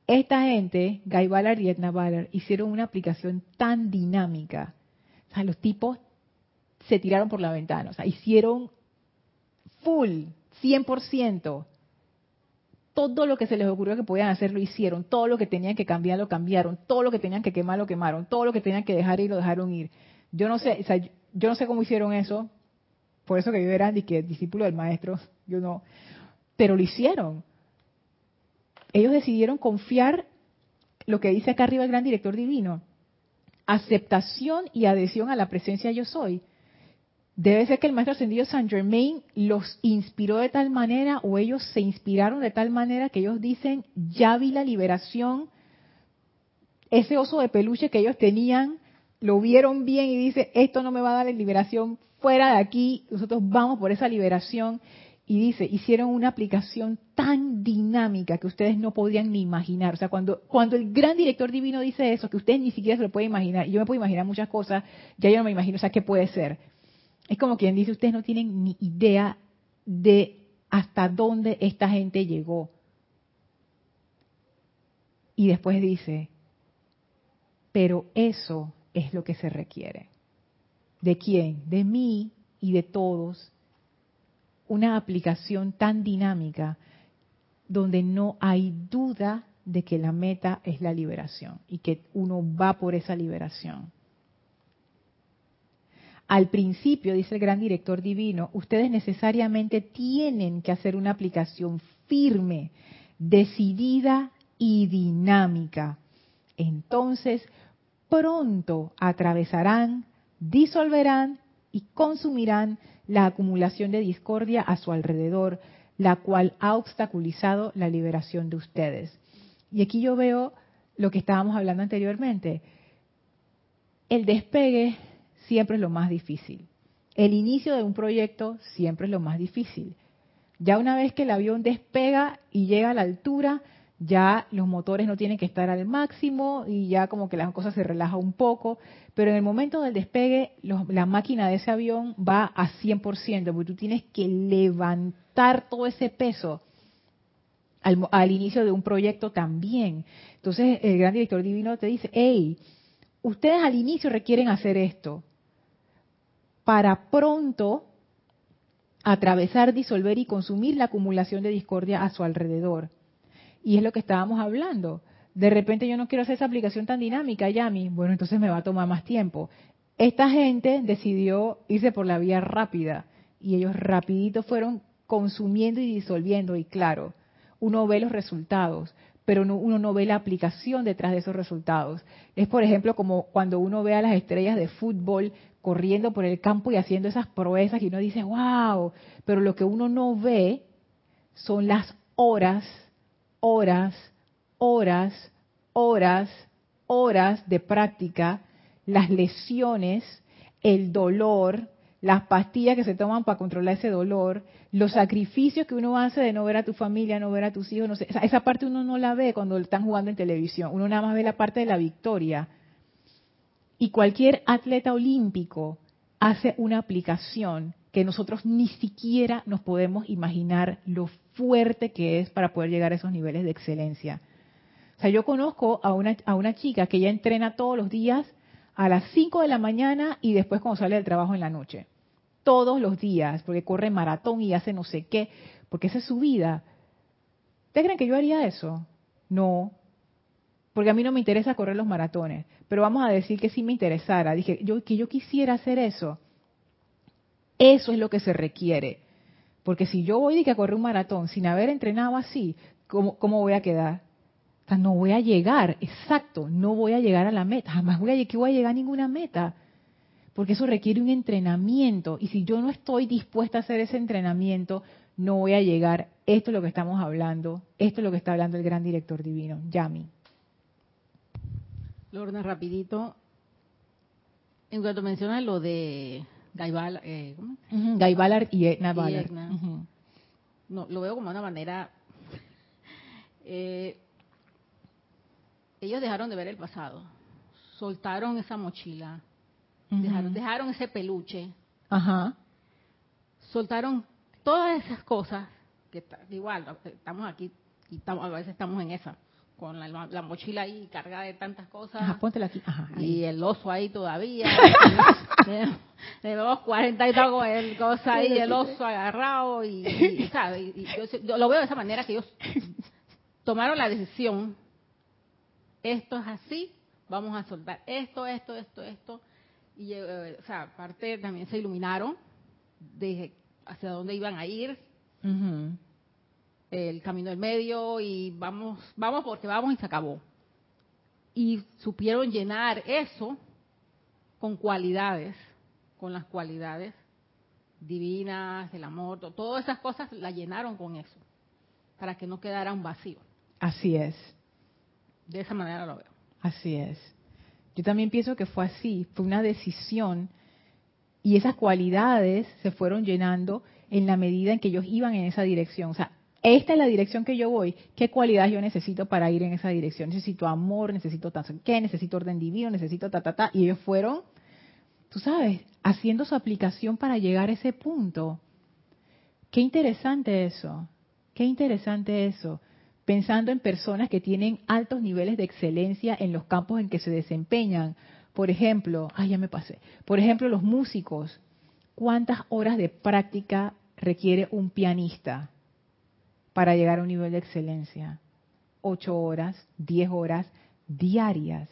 Esta gente, Guy Ballard y Edna Ballard, hicieron una aplicación tan dinámica. O sea, los tipos se tiraron por la ventana. O sea, hicieron full, 100%. Todo lo que se les ocurrió que podían hacer lo hicieron. Todo lo que tenían que cambiar lo cambiaron. Todo lo que tenían que quemar lo quemaron. Todo lo que tenían que dejar ir lo dejaron ir. Yo no sé, o sea, yo no sé cómo hicieron eso. Por eso que yo era que discípulo del maestro, yo no. Pero lo hicieron ellos decidieron confiar lo que dice acá arriba el gran director divino, aceptación y adhesión a la presencia yo soy. Debe ser que el maestro ascendido Saint Germain los inspiró de tal manera o ellos se inspiraron de tal manera que ellos dicen, ya vi la liberación, ese oso de peluche que ellos tenían, lo vieron bien y dice, esto no me va a dar la liberación, fuera de aquí, nosotros vamos por esa liberación y dice, hicieron una aplicación tan dinámica que ustedes no podían ni imaginar. O sea, cuando, cuando el gran director divino dice eso, que ustedes ni siquiera se lo pueden imaginar, y yo me puedo imaginar muchas cosas, ya yo no me imagino, o sea, ¿qué puede ser? Es como quien dice, ustedes no tienen ni idea de hasta dónde esta gente llegó. Y después dice, pero eso es lo que se requiere. ¿De quién? De mí y de todos una aplicación tan dinámica donde no hay duda de que la meta es la liberación y que uno va por esa liberación. Al principio, dice el gran director divino, ustedes necesariamente tienen que hacer una aplicación firme, decidida y dinámica. Entonces, pronto atravesarán, disolverán y consumirán la acumulación de discordia a su alrededor, la cual ha obstaculizado la liberación de ustedes. Y aquí yo veo lo que estábamos hablando anteriormente. El despegue siempre es lo más difícil. El inicio de un proyecto siempre es lo más difícil. Ya una vez que el avión despega y llega a la altura, ya los motores no tienen que estar al máximo y ya como que la cosa se relaja un poco, pero en el momento del despegue la máquina de ese avión va a 100%, porque tú tienes que levantar todo ese peso al, al inicio de un proyecto también. Entonces el gran director divino te dice, hey, ustedes al inicio requieren hacer esto para pronto atravesar, disolver y consumir la acumulación de discordia a su alrededor. Y es lo que estábamos hablando. De repente yo no quiero hacer esa aplicación tan dinámica, Yami. Bueno, entonces me va a tomar más tiempo. Esta gente decidió irse por la vía rápida y ellos rapidito fueron consumiendo y disolviendo y claro, uno ve los resultados, pero uno no ve la aplicación detrás de esos resultados. Es por ejemplo como cuando uno ve a las estrellas de fútbol corriendo por el campo y haciendo esas proezas y uno dice, wow, pero lo que uno no ve son las horas horas, horas, horas, horas de práctica, las lesiones, el dolor, las pastillas que se toman para controlar ese dolor, los sacrificios que uno hace de no ver a tu familia, no ver a tus hijos, no sé, esa parte uno no la ve cuando están jugando en televisión, uno nada más ve la parte de la victoria. Y cualquier atleta olímpico hace una aplicación que nosotros ni siquiera nos podemos imaginar lo fuerte que es para poder llegar a esos niveles de excelencia. O sea, yo conozco a una, a una chica que ya entrena todos los días a las 5 de la mañana y después cuando sale del trabajo en la noche. Todos los días, porque corre maratón y hace no sé qué, porque esa es su vida. ¿Ustedes creen que yo haría eso? No, porque a mí no me interesa correr los maratones, pero vamos a decir que sí me interesara. Dije, yo que yo quisiera hacer eso. Eso es lo que se requiere. Porque si yo voy a correr un maratón sin haber entrenado así, ¿cómo, cómo voy a quedar? O sea, no voy a llegar, exacto, no voy a llegar a la meta, jamás voy a, que voy a llegar a ninguna meta, porque eso requiere un entrenamiento, y si yo no estoy dispuesta a hacer ese entrenamiento, no voy a llegar. Esto es lo que estamos hablando, esto es lo que está hablando el gran director divino, Yami. Lorna, rapidito, En cuanto mencionas lo de Gaibal, eh, ¿cómo? Ballard y Edna Ballard. No, lo veo como una manera. eh, ellos dejaron de ver el pasado, soltaron esa mochila, dejaron, dejaron ese peluche, Ajá. soltaron todas esas cosas que igual estamos aquí y estamos, a veces estamos en esa con la, la mochila ahí cargada de tantas cosas Ajá, póntela aquí. Ajá. y el oso ahí todavía los 40 y todo con el cosa ahí el oso agarrado y, y, ¿sabe? Y- yo, yo lo veo de esa manera que ellos tomaron la decisión esto es así vamos a soltar esto esto esto esto y eh, o sea aparte también se iluminaron de hacia dónde iban a ir Ujú. El camino del medio y vamos, vamos porque vamos y se acabó. Y supieron llenar eso con cualidades, con las cualidades divinas, del amor, to- todas esas cosas la llenaron con eso, para que no quedara un vacío. Así es. De esa manera lo veo. Así es. Yo también pienso que fue así, fue una decisión y esas cualidades se fueron llenando en la medida en que ellos iban en esa dirección. O sea, esta es la dirección que yo voy. ¿Qué cualidades yo necesito para ir en esa dirección? Necesito amor, necesito tan qué, necesito orden divino, necesito ta ta ta. Y ellos fueron, tú sabes, haciendo su aplicación para llegar a ese punto. Qué interesante eso. Qué interesante eso pensando en personas que tienen altos niveles de excelencia en los campos en que se desempeñan. Por ejemplo, ay, ya me pasé. Por ejemplo, los músicos. ¿Cuántas horas de práctica requiere un pianista para llegar a un nivel de excelencia? Ocho horas, diez horas diarias.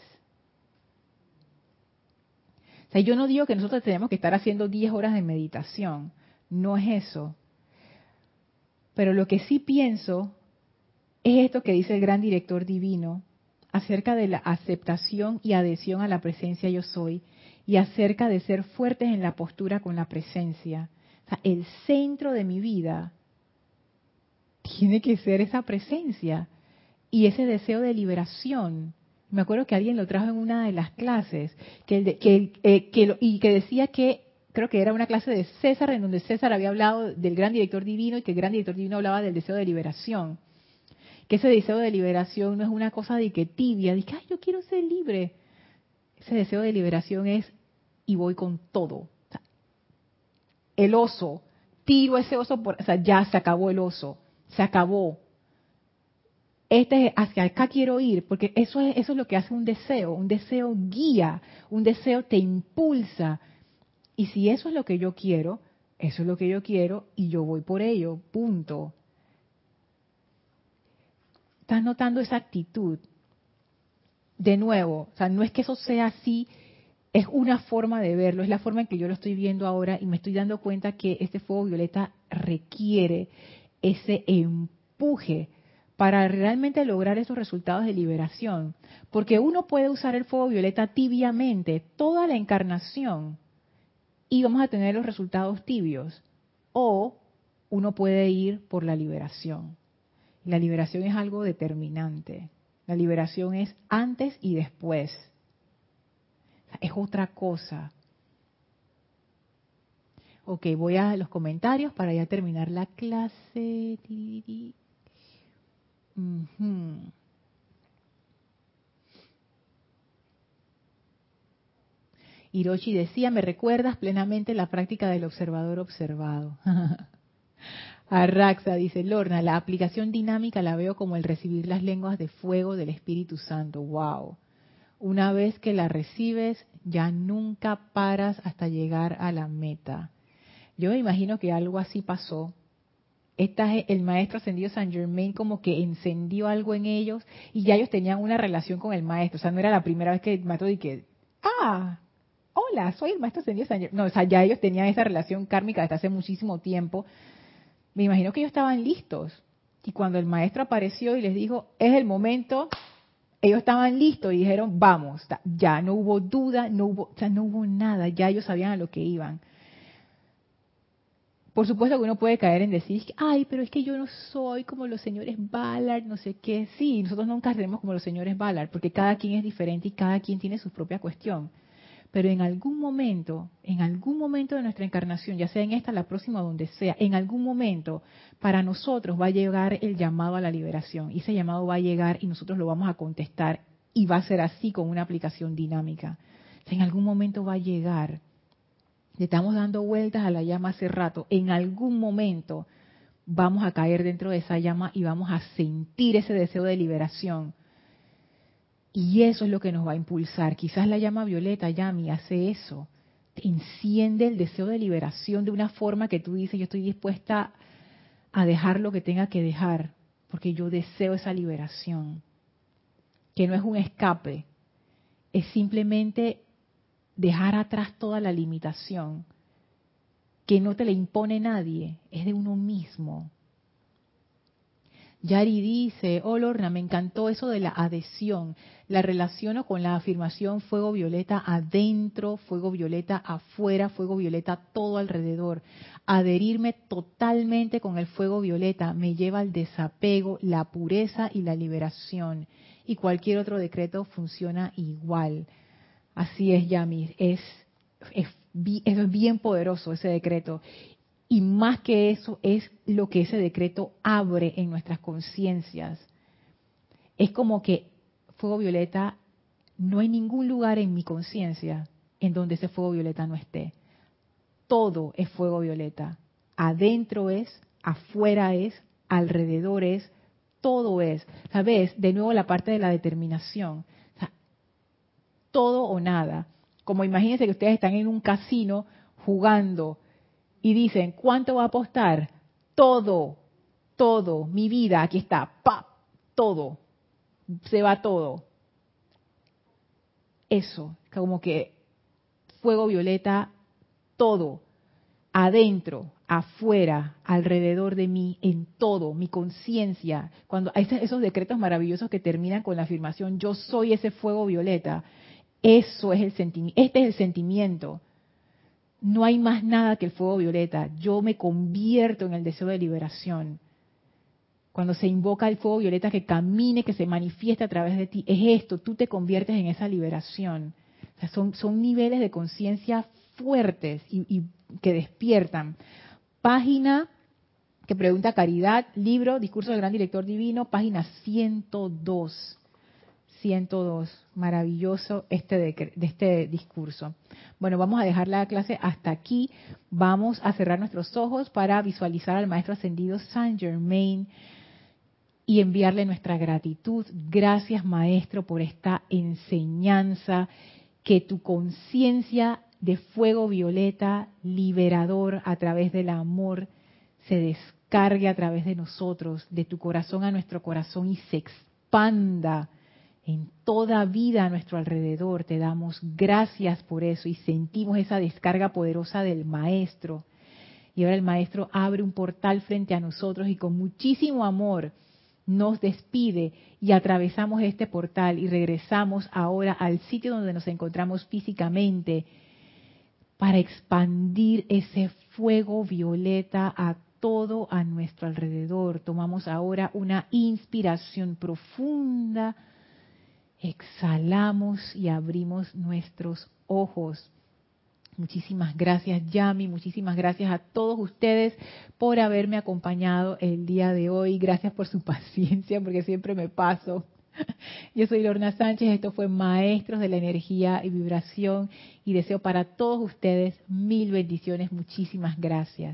O sea, yo no digo que nosotros tenemos que estar haciendo diez horas de meditación. No es eso. Pero lo que sí pienso es esto que dice el gran director divino acerca de la aceptación y adhesión a la presencia yo soy y acerca de ser fuertes en la postura con la presencia. O sea, el centro de mi vida tiene que ser esa presencia y ese deseo de liberación. Me acuerdo que alguien lo trajo en una de las clases que, que, eh, y que decía que creo que era una clase de César en donde César había hablado del gran director divino y que el gran director divino hablaba del deseo de liberación que ese deseo de liberación no es una cosa de que tibia, de que, ay, yo quiero ser libre. Ese deseo de liberación es, y voy con todo. El oso, tiro ese oso, por, o sea, ya se acabó el oso, se acabó. Este es hacia acá quiero ir, porque eso es, eso es lo que hace un deseo. Un deseo guía, un deseo te impulsa. Y si eso es lo que yo quiero, eso es lo que yo quiero y yo voy por ello, punto. ¿Estás notando esa actitud? De nuevo, o sea, no es que eso sea así, es una forma de verlo, es la forma en que yo lo estoy viendo ahora y me estoy dando cuenta que este fuego violeta requiere ese empuje para realmente lograr esos resultados de liberación. Porque uno puede usar el fuego violeta tibiamente toda la encarnación y vamos a tener los resultados tibios. O uno puede ir por la liberación. La liberación es algo determinante. La liberación es antes y después. Es otra cosa. Ok, voy a los comentarios para ya terminar la clase. Hiroshi decía, me recuerdas plenamente la práctica del observador observado. Arraxa dice, Lorna, la aplicación dinámica la veo como el recibir las lenguas de fuego del Espíritu Santo. Wow. Una vez que la recibes, ya nunca paras hasta llegar a la meta. Yo me imagino que algo así pasó. Esta, el maestro ascendido San Germain como que encendió algo en ellos y ya ellos tenían una relación con el maestro. O sea, no era la primera vez que el maestro dije, ah, hola, soy el maestro ascendido San Germain. No, o sea, ya ellos tenían esa relación kármica desde hace muchísimo tiempo. Me imagino que ellos estaban listos. Y cuando el maestro apareció y les dijo, es el momento, ellos estaban listos y dijeron, vamos, ya no hubo duda, no hubo, o sea, no hubo nada, ya ellos sabían a lo que iban. Por supuesto que uno puede caer en decir, ay, pero es que yo no soy como los señores Ballard, no sé qué. Sí, nosotros nunca seremos como los señores Ballard, porque cada quien es diferente y cada quien tiene su propia cuestión. pero en algún momento, en algún momento de nuestra encarnación, ya sea en esta, la próxima, donde sea, en algún momento, para nosotros va a llegar el llamado a la liberación. Y ese llamado va a llegar y nosotros lo vamos a contestar y va a ser así con una aplicación dinámica. En algún momento va a llegar. Le estamos dando vueltas a la llama hace rato. En algún momento vamos a caer dentro de esa llama y vamos a sentir ese deseo de liberación. Y eso es lo que nos va a impulsar. Quizás la llama violeta, Yami, hace eso. enciende el deseo de liberación de una forma que tú dices, yo estoy dispuesta a dejar lo que tenga que dejar, porque yo deseo esa liberación. Que no es un escape, es simplemente dejar atrás toda la limitación que no te le impone nadie, es de uno mismo. Yari dice, oh Lorna, me encantó eso de la adhesión. La relaciono con la afirmación fuego violeta adentro, fuego violeta afuera, fuego violeta todo alrededor. Adherirme totalmente con el fuego violeta me lleva al desapego, la pureza y la liberación. Y cualquier otro decreto funciona igual. Así es, Yami, es, es es bien poderoso ese decreto. Y más que eso es lo que ese decreto abre en nuestras conciencias. Es como que fuego violeta, no hay ningún lugar en mi conciencia en donde ese fuego violeta no esté. Todo es fuego violeta. Adentro es, afuera es, alrededor es, todo es. ¿Sabes? De nuevo la parte de la determinación. Todo o nada. Como imagínense que ustedes están en un casino jugando y dicen, ¿cuánto va a apostar? Todo, todo, mi vida, aquí está, pa, todo, se va todo. Eso, como que fuego violeta, todo, adentro, afuera, alrededor de mí, en todo, mi conciencia. Cuando hay esos decretos maravillosos que terminan con la afirmación, yo soy ese fuego violeta, eso es el sentimiento, este es el sentimiento. No hay más nada que el fuego violeta. Yo me convierto en el deseo de liberación. Cuando se invoca el fuego violeta que camine, que se manifieste a través de ti, es esto, tú te conviertes en esa liberación. son, niveles de conciencia fuertes y que despiertan. Página que pregunta Caridad, libro, Discurso del Gran Director Divino, página 102. 102. Maravilloso este de, este discurso. Bueno, vamos a dejar la clase hasta aquí. Vamos a cerrar nuestros ojos para visualizar al Maestro Ascendido Saint Germain y enviarle nuestra gratitud. Gracias, Maestro, por esta enseñanza. Que tu conciencia de fuego violeta, liberador a través del amor, se descargue a través de nosotros, de tu corazón a nuestro corazón y se expanda en toda vida a nuestro alrededor. Te damos gracias por eso y sentimos esa descarga poderosa del Maestro. Y ahora el Maestro abre un portal frente a nosotros y con muchísimo amor nos despide y atravesamos este portal y regresamos ahora al sitio donde nos encontramos físicamente para expandir ese fuego violeta a todo a nuestro alrededor. Tomamos ahora una inspiración profunda exhalamos y abrimos nuestros ojos. Muchísimas gracias Yami, muchísimas gracias a todos ustedes por haberme acompañado el día de hoy. Gracias por su paciencia porque siempre me paso. Yo soy Lorna Sánchez, esto fue Maestros de la Energía y Vibración y deseo para todos ustedes mil bendiciones. Muchísimas gracias.